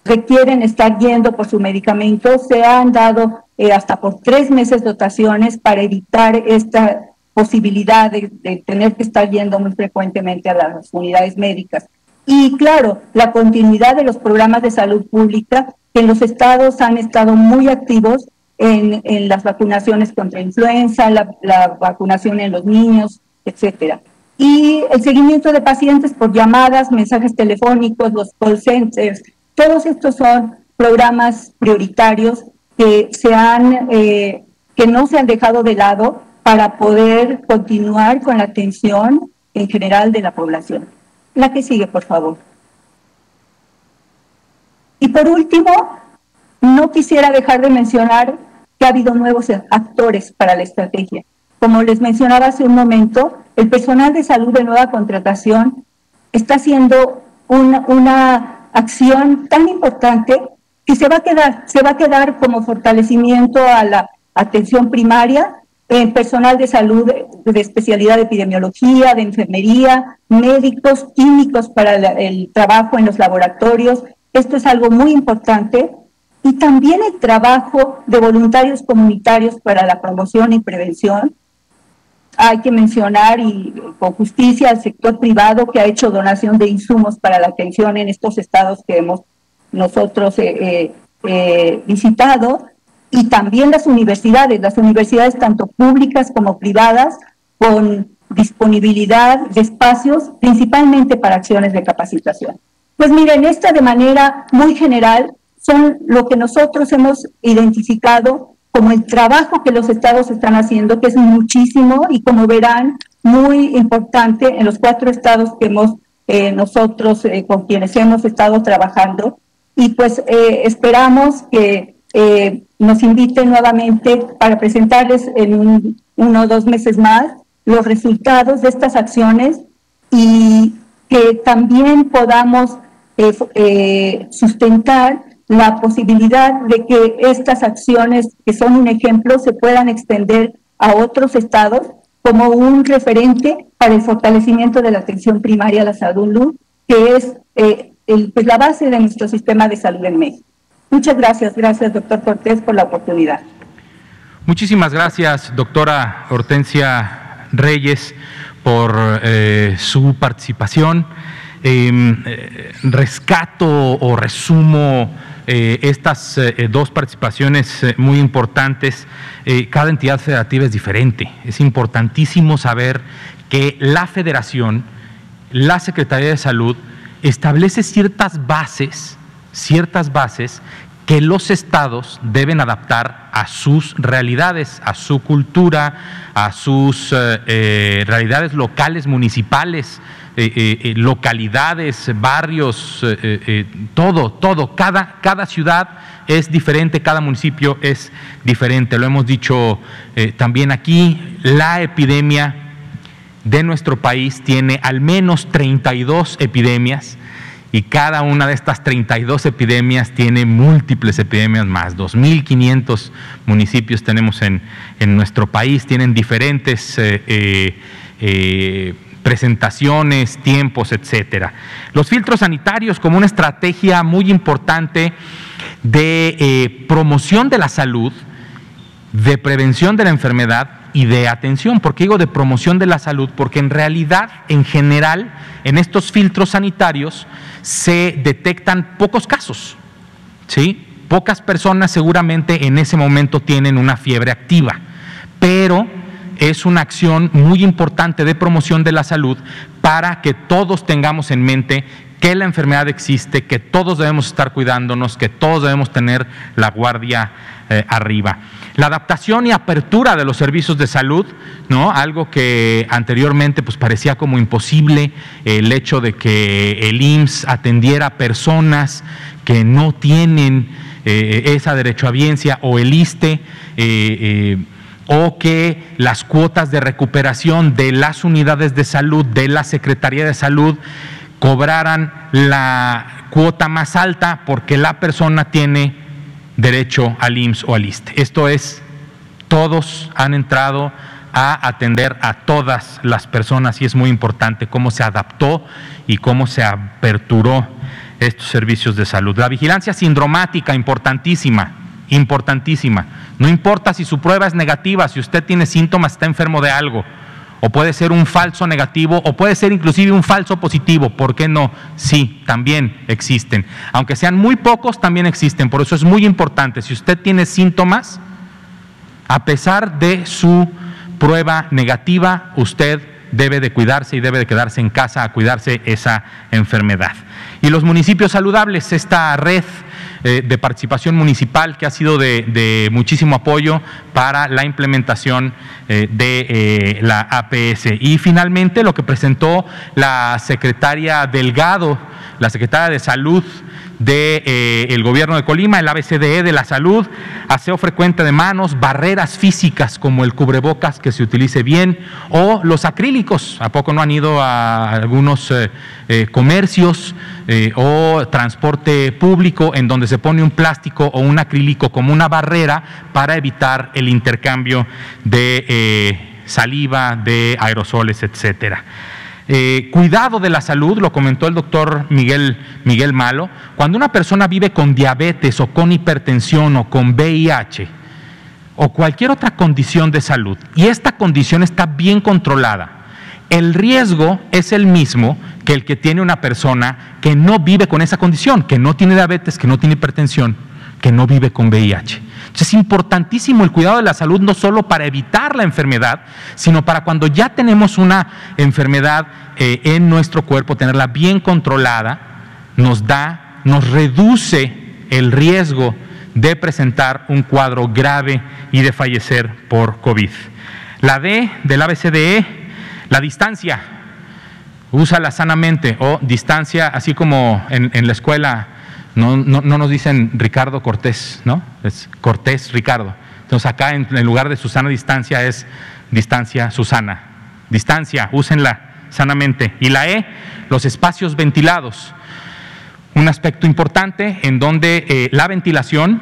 requieren estar yendo por su medicamento. Se han dado eh, hasta por tres meses dotaciones para evitar esta posibilidad de, de, tener que estar yendo muy frecuentemente a las unidades médicas. Y claro, la continuidad de los programas de salud pública que en los estados han estado muy activos en, en las vacunaciones contra influenza, la, la vacunación en los niños, etcétera y el seguimiento de pacientes por llamadas, mensajes telefónicos, los call centers, todos estos son programas prioritarios que se han, eh, que no se han dejado de lado para poder continuar con la atención en general de la población. La que sigue, por favor. Y por último, no quisiera dejar de mencionar que ha habido nuevos actores para la estrategia. Como les mencionaba hace un momento, el personal de salud de nueva contratación está haciendo una, una acción tan importante que se va a quedar, se va a quedar como fortalecimiento a la atención primaria en personal de salud de especialidad de epidemiología, de enfermería, médicos, químicos para el trabajo en los laboratorios. Esto es algo muy importante. Y también el trabajo de voluntarios comunitarios para la promoción y prevención. Hay que mencionar y con justicia al sector privado que ha hecho donación de insumos para la atención en estos estados que hemos nosotros eh, eh, eh visitado y también las universidades, las universidades tanto públicas como privadas, con disponibilidad de espacios, principalmente para acciones de capacitación. Pues miren, esta de manera muy general son lo que nosotros hemos identificado como el trabajo que los estados están haciendo, que es muchísimo y como verán, muy importante en los cuatro estados que hemos eh, nosotros, eh, con quienes hemos estado trabajando. Y pues eh, esperamos que nos inviten nuevamente para presentarles en uno o dos meses más los resultados de estas acciones y que también podamos eh, eh, sustentar la posibilidad de que estas acciones, que son un ejemplo, se puedan extender a otros estados como un referente para el fortalecimiento de la atención primaria a la salud, que es eh, pues, la base de nuestro sistema de salud en México. Muchas gracias, gracias doctor Cortés por la oportunidad. Muchísimas gracias, doctora Hortensia Reyes, por eh, su participación. Em, eh, rescato o resumo eh, estas dos participaciones muy importantes. cada entidad federativa es diferente. Es importantísimo saber que la federación, la Secretaría de Salud, establece ciertas bases ciertas bases que los estados deben adaptar a sus realidades, a su cultura, a sus eh, eh, realidades locales, municipales, eh, localidades, barrios, todo, todo. Cada, cada ciudad es diferente, cada municipio es diferente. Lo hemos dicho también aquí, la epidemia de nuestro país tiene al menos 32 epidemias y cada una de estas 32 epidemias tiene múltiples epidemias más. 2.500 municipios tenemos en, nuestro país, tienen diferentes eh, eh, eh, presentaciones, tiempos, etcétera. Los filtros sanitarios como una estrategia muy importante de promoción de la salud, de prevención de la enfermedad y de atención. ¿Por qué digo de promoción de la salud? Porque en realidad, en general, en estos filtros sanitarios se detectan pocos casos. ¿sí? Pocas personas seguramente en ese momento tienen una fiebre activa, pero es una acción muy importante de promoción de la salud para que todos tengamos en mente que la enfermedad existe, que todos debemos estar cuidándonos, que todos debemos tener la guardia eh, arriba. La adaptación y apertura de los servicios de salud, ¿no? Algo que anteriormente pues parecía como imposible, el hecho de que el IMSS atendiera a personas que no tienen eh, esa derechohabiencia o el ISTE eh, o que las cuotas de recuperación de las unidades de salud, de la Secretaría de Salud, cobraran la cuota más alta porque la persona tiene derecho al IMSS o al ISTE. Esto es, todos han entrado a atender a todas las personas y es muy importante cómo se adaptó y cómo se aperturó estos servicios de salud. La vigilancia sindromática, importantísima, importantísima. No importa si su prueba es negativa, si usted tiene síntomas, está enfermo de algo o puede ser un falso negativo, o puede ser inclusive un falso positivo. ¿Por qué no? Sí, también existen. Aunque sean muy pocos, también existen. Por eso es muy importante. Si usted tiene síntomas, a pesar de su prueba negativa, usted debe de cuidarse y debe de quedarse en casa a cuidarse esa enfermedad. Y los municipios saludables, esta red eh, de participación municipal que ha sido de, muchísimo apoyo para la implementación eh, de eh, la APS. Y finalmente lo que presentó la secretaria Delgado, la secretaria de Salud del de, gobierno de Colima, el ABCDE de la salud, aseo frecuente de manos, barreras físicas como el cubrebocas que se utilice bien o los acrílicos. ¿A poco no han ido a algunos comercios o transporte público en donde se pone un plástico o un acrílico como una barrera para evitar el intercambio de saliva, de aerosoles, etcétera? Eh, cuidado de la salud, lo comentó el doctor Miguel, Miguel Malo, cuando una persona vive con diabetes o con hipertensión o con VIH o cualquier otra condición de salud y esta condición está bien controlada, el riesgo es el mismo que el que tiene una persona que no vive con esa condición, que no tiene diabetes, que no tiene hipertensión, que no vive con VIH. Es importantísimo el cuidado de la salud no solo para evitar la enfermedad, sino para cuando ya tenemos una enfermedad eh, en nuestro cuerpo, tenerla bien controlada, nos da, nos reduce el riesgo de presentar un cuadro grave y de fallecer por COVID. La D del ABCDE, la distancia, úsala sanamente o distancia, así como en, en la escuela no, no, no, nos dicen Ricardo Cortés, ¿no? Es Cortés Ricardo. Entonces acá en, lugar de Susana distancia es distancia Susana. Distancia, úsenla sanamente. Y la E, los espacios ventilados. Un aspecto importante en donde eh, la ventilación,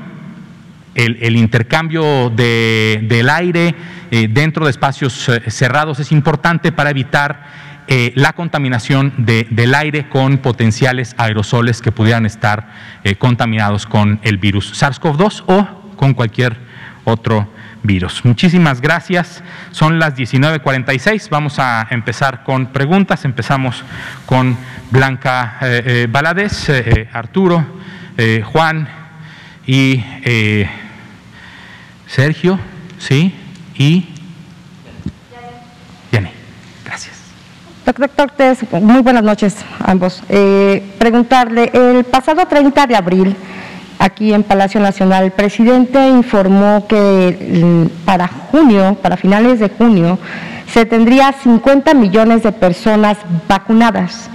el, intercambio del aire eh, dentro de espacios eh, cerrados es importante para evitar eh, la contaminación del aire con potenciales aerosoles que pudieran estar eh, contaminados con el virus SARS-CoV-2 o con cualquier otro virus. Muchísimas gracias. Son las 19.46. Vamos a empezar con preguntas. Empezamos con Blanca eh, Valadez, Arturo, Juan y Sergio, ¿sí? Y Doctor Cortés, muy buenas noches a ambos. Eh, preguntarle, el pasado 30 de abril, aquí en Palacio Nacional, el presidente informó que mm, para junio, para finales de junio, se tendría 50 millones de personas vacunadas.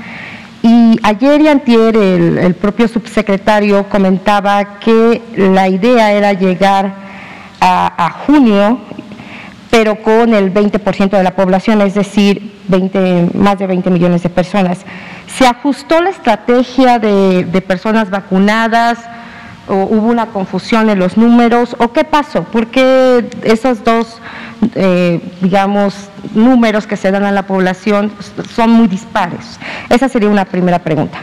Y ayer y antier el, propio subsecretario comentaba que la idea era llegar a junio pero con el 20% de la población, es decir, 20, más de 20 millones de personas. ¿Se ajustó la estrategia de, personas vacunadas? ¿O hubo una confusión en los números? ¿O qué pasó? ¿Por qué esos dos, eh, digamos, números que se dan a la población son muy dispares? Esa sería una primera pregunta.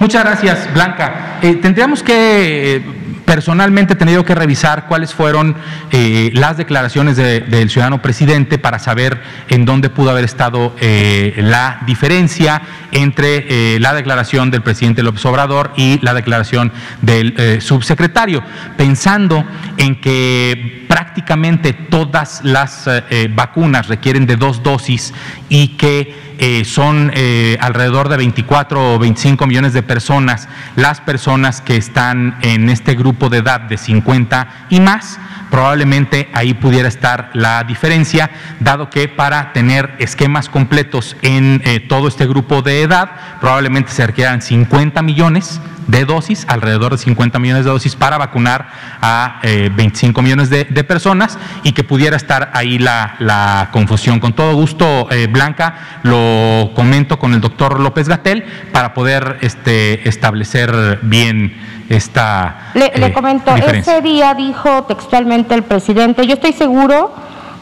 Muchas gracias, Blanca. Eh, tendríamos que eh, personalmente he tenido que revisar cuáles fueron eh, las declaraciones del ciudadano presidente para saber en dónde pudo haber estado eh, la diferencia entre eh, la declaración del presidente López Obrador y la declaración del subsecretario, pensando en que prácticamente todas las vacunas requieren de dos dosis y que eh, son eh, alrededor de 24 o 25 millones de personas las personas que están en este grupo de edad de 50 y más, probablemente ahí pudiera estar la diferencia, dado que para tener esquemas completos en eh, todo este grupo de edad, probablemente se requieran 50 millones de dosis, alrededor de 50 millones de dosis para vacunar a 25 eh, millones de, personas y que pudiera estar ahí la, confusión. Con todo gusto, eh, Blanca, lo comento con el doctor López Gatel para poder este, establecer bien esta. Le, le eh, comento, ese día dijo textualmente el presidente, yo estoy seguro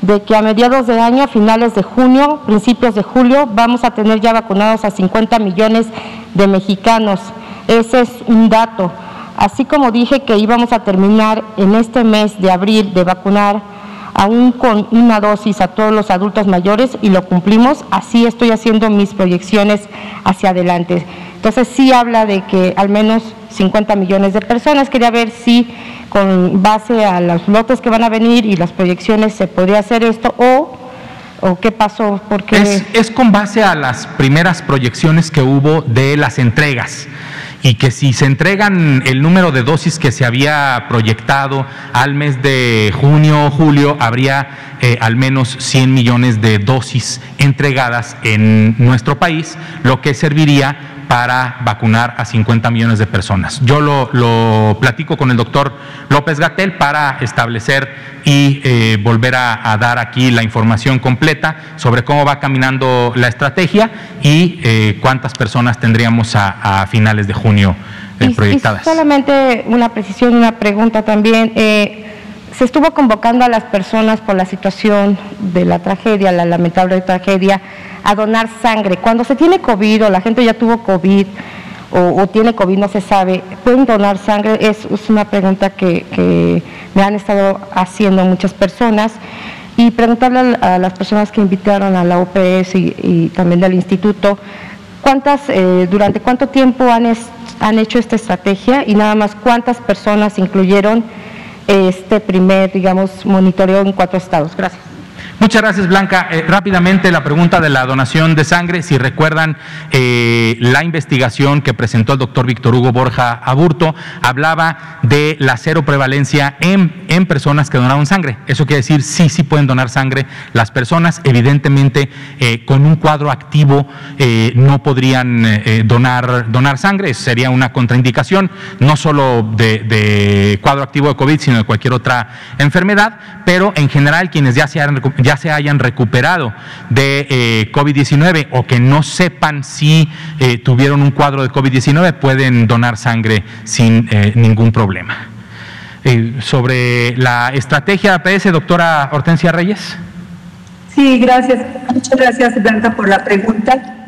de que a mediados de año, a finales de junio, principios de julio, vamos a tener ya vacunados a 50 millones de mexicanos. Ese es un dato. Así como dije que íbamos a terminar en este mes de abril de vacunar aún con una dosis a todos los adultos mayores y lo cumplimos, así estoy haciendo mis proyecciones hacia adelante. Entonces sí habla de que al menos 50 millones de personas. Quería ver si con base a los lotes que van a venir y las proyecciones se podría hacer esto o ¿O qué pasó? Porque... Es con base a las primeras proyecciones que hubo de las entregas y que si se entregan el número de dosis que se había proyectado al mes de junio o julio, habría eh, al menos 100 millones de dosis entregadas en nuestro país, lo que serviría para vacunar a 50 millones de personas. Yo lo, platico con el doctor López Gatel para establecer y eh, volver a, dar aquí la información completa sobre cómo va caminando la estrategia y eh, cuántas personas tendríamos a, finales de junio eh, proyectadas. solamente una precisión, una pregunta también. Se estuvo convocando a las personas por la situación de la tragedia, la lamentable tragedia, a donar sangre. Cuando se tiene COVID o la gente ya tuvo COVID o, tiene COVID, no se sabe, ¿pueden donar sangre? Es, una pregunta que, me han estado haciendo muchas personas. Y preguntarle a, las personas que invitaron a la OPS y, también del instituto, ¿cuántas, eh, durante cuánto tiempo han, han hecho esta estrategia y nada más cuántas personas incluyeron este primer, digamos, monitoreo en cuatro estados? Gracias. Muchas gracias, Blanca. Eh, rápidamente la pregunta de la donación de sangre. Si recuerdan eh, la investigación que presentó el doctor Víctor Hugo Borja Aburto, hablaba de la cero prevalencia en, en personas que donaron sangre. Eso quiere decir, sí, sí pueden donar sangre las personas. Evidentemente, eh, con un cuadro activo no podrían donar, donar sangre. sería una contraindicación, no solo de, cuadro activo de COVID, sino de cualquier otra enfermedad. Pero en general, quienes ya se han ya se hayan recuperado de eh, COVID-19 o que no sepan si eh, tuvieron un cuadro de COVID-19, pueden donar sangre sin eh, ningún problema. sobre la estrategia APS, doctora Hortensia Reyes. Sí, gracias. Muchas gracias, Blanca, por la pregunta.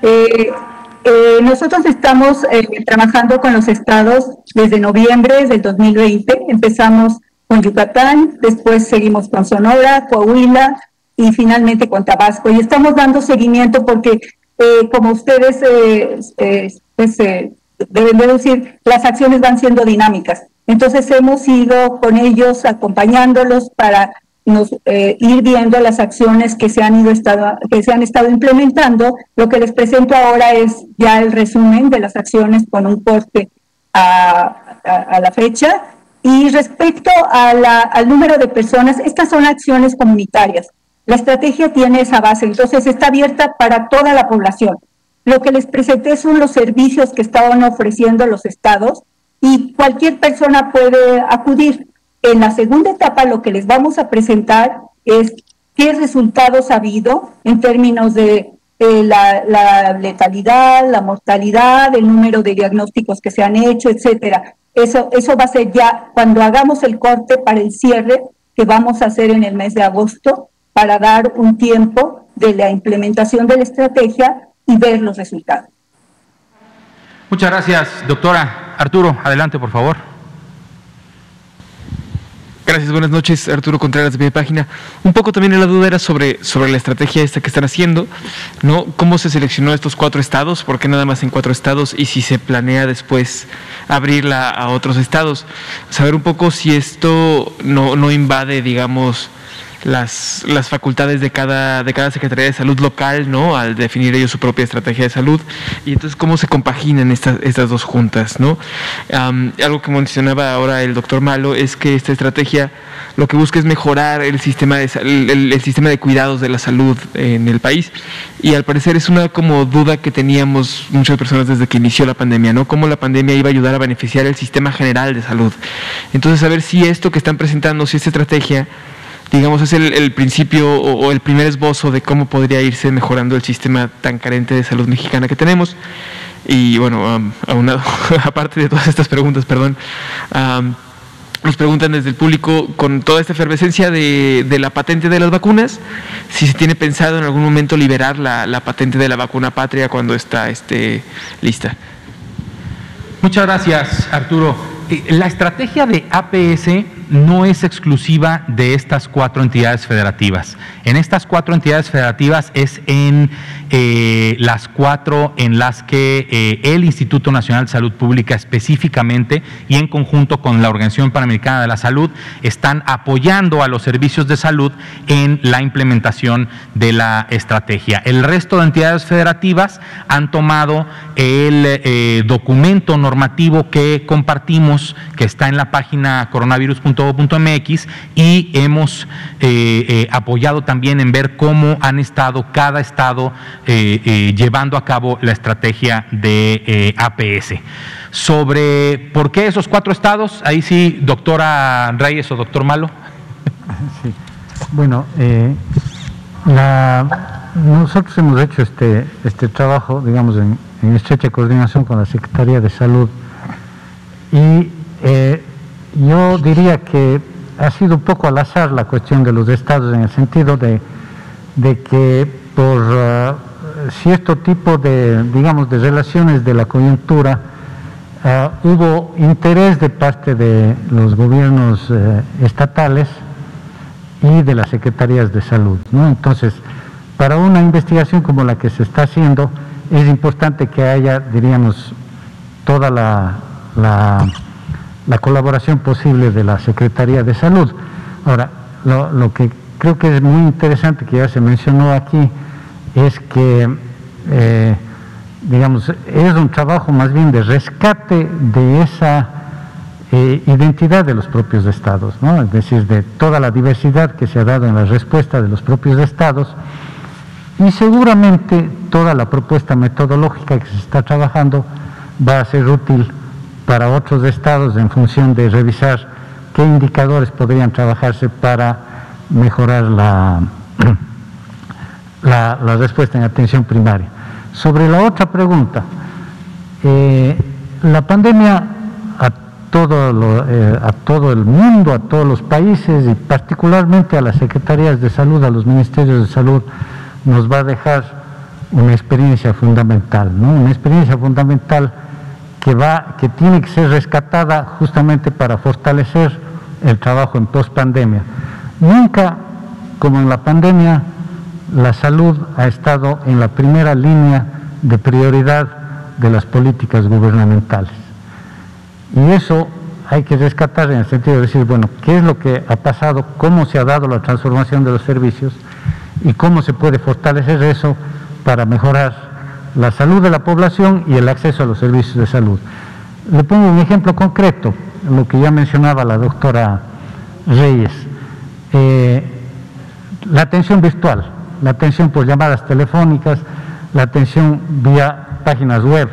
nosotros estamos trabajando con los estados desde noviembre del 2020. Empezamos con Yucatán, después seguimos con Sonora, Coahuila, y finalmente con Tabasco. Y estamos dando seguimiento porque, eh, como ustedes eh, eh, pues, deben deducir, las acciones van siendo dinámicas. Entonces hemos ido con ellos acompañándolos para nos, ir viendo las acciones que se han ido estado, que se han estado implementando. Lo que les presento ahora es ya el resumen de las acciones con un corte a, a, la fecha. Y respecto a la, al número de personas, estas son acciones comunitarias. La estrategia tiene esa base, entonces está abierta para toda la población. Lo que les presenté son los servicios que estaban ofreciendo los estados y cualquier persona puede acudir. En la segunda etapa lo que les vamos a presentar es qué resultados ha habido en términos de eh, la, letalidad, la mortalidad, el número de diagnósticos que se han hecho, etcétera. Eso, eso va a ser ya cuando hagamos el corte para el cierre que vamos a hacer en el mes de agosto para dar un tiempo de la implementación de la estrategia y ver los resultados. Muchas gracias, doctora. Arturo, adelante, por favor. Gracias, buenas noches, Arturo Contreras de mi página. Un poco también la duda era sobre, sobre la estrategia esta que están haciendo, ¿no? ¿Cómo se seleccionó estos cuatro estados? ¿Por qué nada más en cuatro estados? Y si se planea después abrirla a otros estados. Saber un poco si esto no, no invade, digamos, las, facultades de cada, de cada Secretaría de Salud local, ¿no? Al definir ellos su propia estrategia de salud. Y entonces, ¿cómo se compaginan estas, estas dos juntas, ¿no? algo que mencionaba ahora el doctor Malo es que esta estrategia lo que busca es mejorar el sistema de, el, sistema de cuidados de la salud en el país. Y al parecer es una como duda que teníamos muchas personas desde que inició la pandemia, ¿no? Cómo la pandemia iba a ayudar a beneficiar el sistema general de salud. Entonces, a ver si esto que están presentando, si esta estrategia digamos, es el, principio o, el primer esbozo de cómo podría irse mejorando el sistema tan carente de salud mexicana que tenemos. Y bueno, um, [LAUGHS] aparte de todas estas preguntas, perdón, um, nos preguntan desde el público, con toda esta efervescencia de, la patente de las vacunas, si se tiene pensado en algún momento liberar la, patente de la vacuna patria cuando está este, lista. Muchas gracias, Arturo. Eh, la estrategia de APS no es exclusiva de estas cuatro entidades federativas. En estas cuatro entidades federativas es en eh, las cuatro en las que eh, el Instituto Nacional de Salud Pública específicamente y en conjunto con la Organización Panamericana de la Salud están apoyando a los servicios de salud en la implementación de la estrategia. El resto de entidades federativas han tomado el eh, documento normativo que compartimos, que está en la página coronavirus.com todo.mx y hemos apoyado también en ver cómo han estado cada estado llevando a cabo la estrategia de APS. Sobre por qué esos cuatro estados, ahí sí, doctora Reyes o doctor Malo. [LAUGHS] Bueno, nosotros hemos hecho este, este trabajo, digamos, en, estrecha coordinación con la Secretaría de Salud y eh, yo diría que ha sido un poco al azar la cuestión de los estados en el sentido de, que por uh, cierto tipo de, digamos, de relaciones de la coyuntura uh, hubo interés de parte de los gobiernos uh, estatales y de las secretarías de salud. Entonces, para una investigación como la que se está haciendo, es importante que haya, diríamos, toda la, colaboración posible de la Secretaría de Salud. Ahora, lo, que creo que es muy interesante, que ya se mencionó aquí, es que, eh, digamos, es un trabajo más bien de rescate de esa eh, identidad de los propios estados, ¿no? es decir, de toda la diversidad que se ha dado en la respuesta de los propios estados y seguramente toda la propuesta metodológica que se está trabajando va a ser útil para otros estados en función de revisar qué indicadores podrían trabajarse para mejorar la, [CLEARS THROAT] la, respuesta en atención primaria. Sobre la otra pregunta, eh, la pandemia todo, eh, a todo el mundo, a todos los países y particularmente a las secretarías de salud, a los ministerios de salud, nos va a dejar una experiencia fundamental, ¿no? una experiencia fundamental que, va, que tiene que ser rescatada justamente para fortalecer el trabajo en post-pandemia. Nunca, como en la pandemia, la salud ha estado en la primera línea de prioridad de las políticas gubernamentales. Y eso hay que rescatar en el sentido de decir, bueno, ¿qué es lo que ha pasado? ¿Cómo se ha dado la transformación de los servicios? ¿Y cómo se puede fortalecer eso para mejorar la salud de la población y el acceso a los servicios de salud? Le pongo un ejemplo concreto, lo que ya mencionaba la doctora Reyes. Eh, la atención virtual, la atención por llamadas telefónicas, la atención vía páginas web.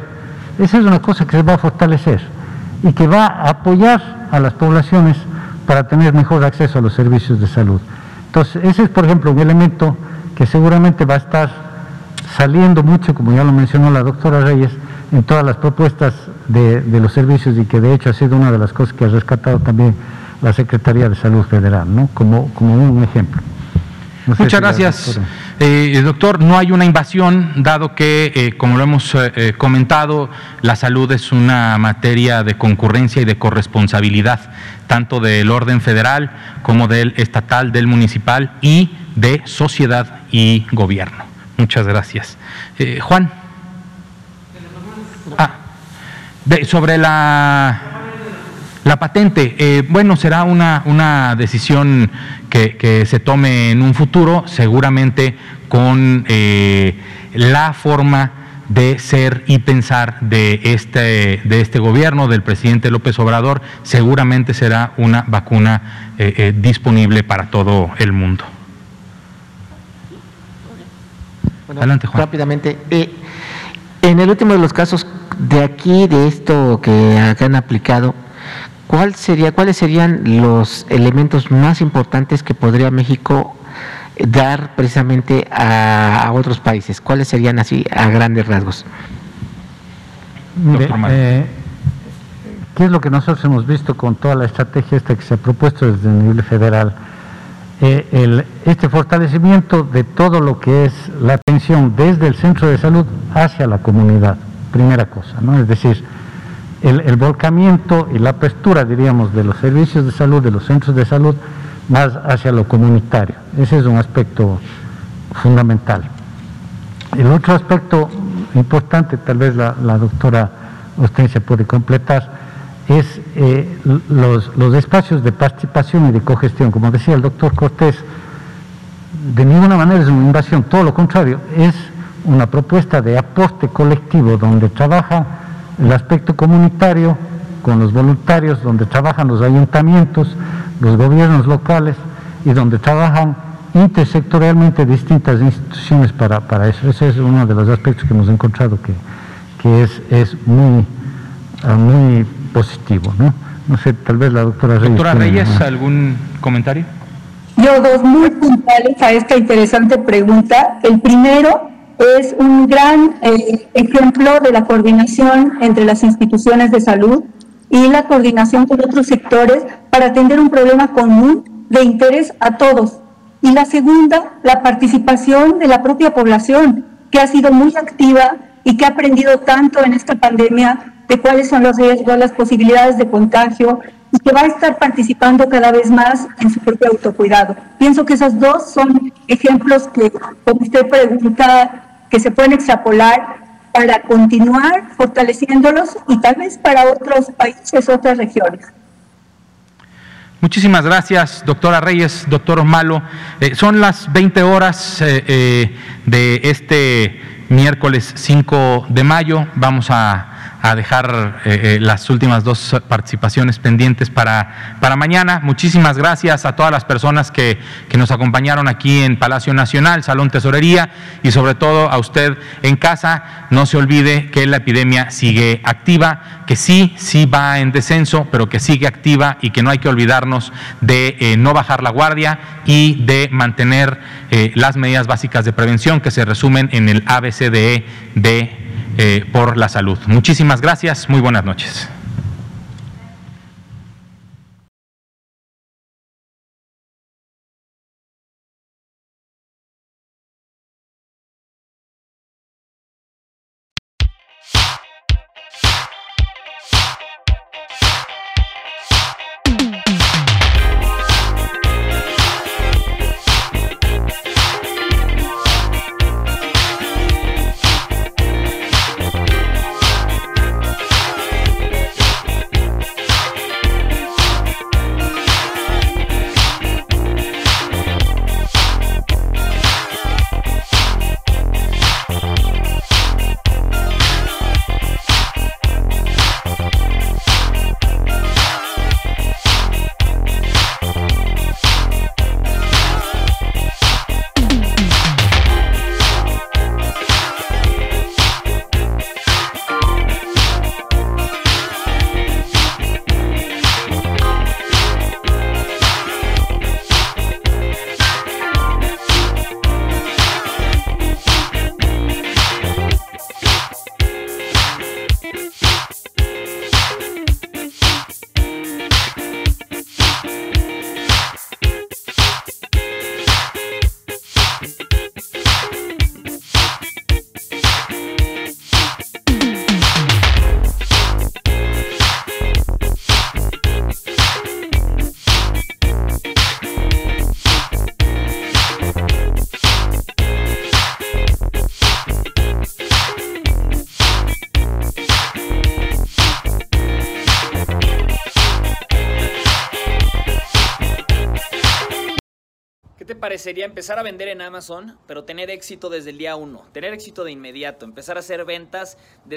Esa es una cosa que se va a fortalecer y que va a apoyar a las poblaciones para tener mejor acceso a los servicios de salud. Entonces, ese es, por ejemplo, un elemento que seguramente va a estar saliendo mucho, como ya lo mencionó la doctora Reyes, en todas las propuestas de, los servicios y que de hecho ha sido una de las cosas que ha rescatado también la Secretaría de Salud Federal, ¿no? como, como un ejemplo. Muchas gracias, eh, doctor. No hay una invasión, dado que, eh, como lo hemos eh, comentado, la salud es una materia de concurrencia y de corresponsabilidad, tanto del orden federal como del estatal, del municipal y de sociedad y gobierno. Muchas gracias. Juan. Ah, sobre la la patente, eh, bueno, será una, una decisión que, se tome en un futuro, seguramente con eh, la forma de ser y pensar de este, de este gobierno, del presidente López Obrador, seguramente será una vacuna eh, disponible para todo el mundo. Adelante, Juan. Rápidamente, en el último de los casos de aquí, de esto que han aplicado, ¿cuál sería, ¿cuáles serían los elementos más importantes que podría México dar precisamente a, otros países? ¿Cuáles serían así a grandes rasgos? Eh, ¿Qué es lo que nosotros hemos visto con toda la estrategia esta que se ha propuesto desde el nivel federal? Eh, este fortalecimiento de todo lo que es la atención desde el centro de salud hacia la comunidad, primera cosa, ¿no? Es decir, el, volcamiento y la apertura, diríamos, de los servicios de salud, de los centros de salud, más hacia lo comunitario. Ese es un aspecto fundamental. El otro aspecto importante, tal vez la, doctora Ostencia puede completar, es eh, los, los, espacios de participación y de cogestión. Como decía el doctor Cortés, de ninguna manera es una invasión, todo lo contrario, es una propuesta de aporte colectivo donde trabaja el aspecto comunitario con los voluntarios, donde trabajan los ayuntamientos, los gobiernos locales y donde trabajan intersectorialmente distintas instituciones para, para eso. Ese es uno de los aspectos que hemos encontrado que, que es, es muy, ah, muy positivo. ¿no? no sé, tal vez la doctora Reyes. Doctora Reyes, ¿algún comentario? Yo dos muy puntuales a esta interesante pregunta. El primero es un gran eh, ejemplo de la coordinación entre las instituciones de salud y la coordinación con otros sectores para atender un problema común de interés a todos. Y la segunda, la participación de la propia población, que ha sido muy activa y que ha aprendido tanto en esta pandemia de cuáles son los riesgos, las posibilidades de contagio y que va a estar participando cada vez más en su propio autocuidado. Pienso que esos dos son ejemplos que, como usted pregunta, que se pueden extrapolar para continuar fortaleciéndolos y tal vez para otros países, otras regiones. Muchísimas gracias, doctora Reyes, doctor Malo. Eh, son las 20 horas eh, eh, de este miércoles 5 de mayo. Vamos a a dejar eh, eh, las últimas dos participaciones pendientes para, para mañana. Muchísimas gracias a todas las personas que, que, nos acompañaron aquí en Palacio Nacional, Salón Tesorería y sobre todo a usted en casa. No se olvide que la epidemia sigue activa, que sí, sí va en descenso, pero que sigue activa y que no hay que olvidarnos de eh, no bajar la guardia y de mantener las medidas básicas de prevención que se resumen en el ABCDE de eh, por la salud. Muchísimas gracias, muy buenas noches. Sería empezar a vender en Amazon, pero tener éxito desde el día uno, tener éxito de inmediato, empezar a hacer ventas desde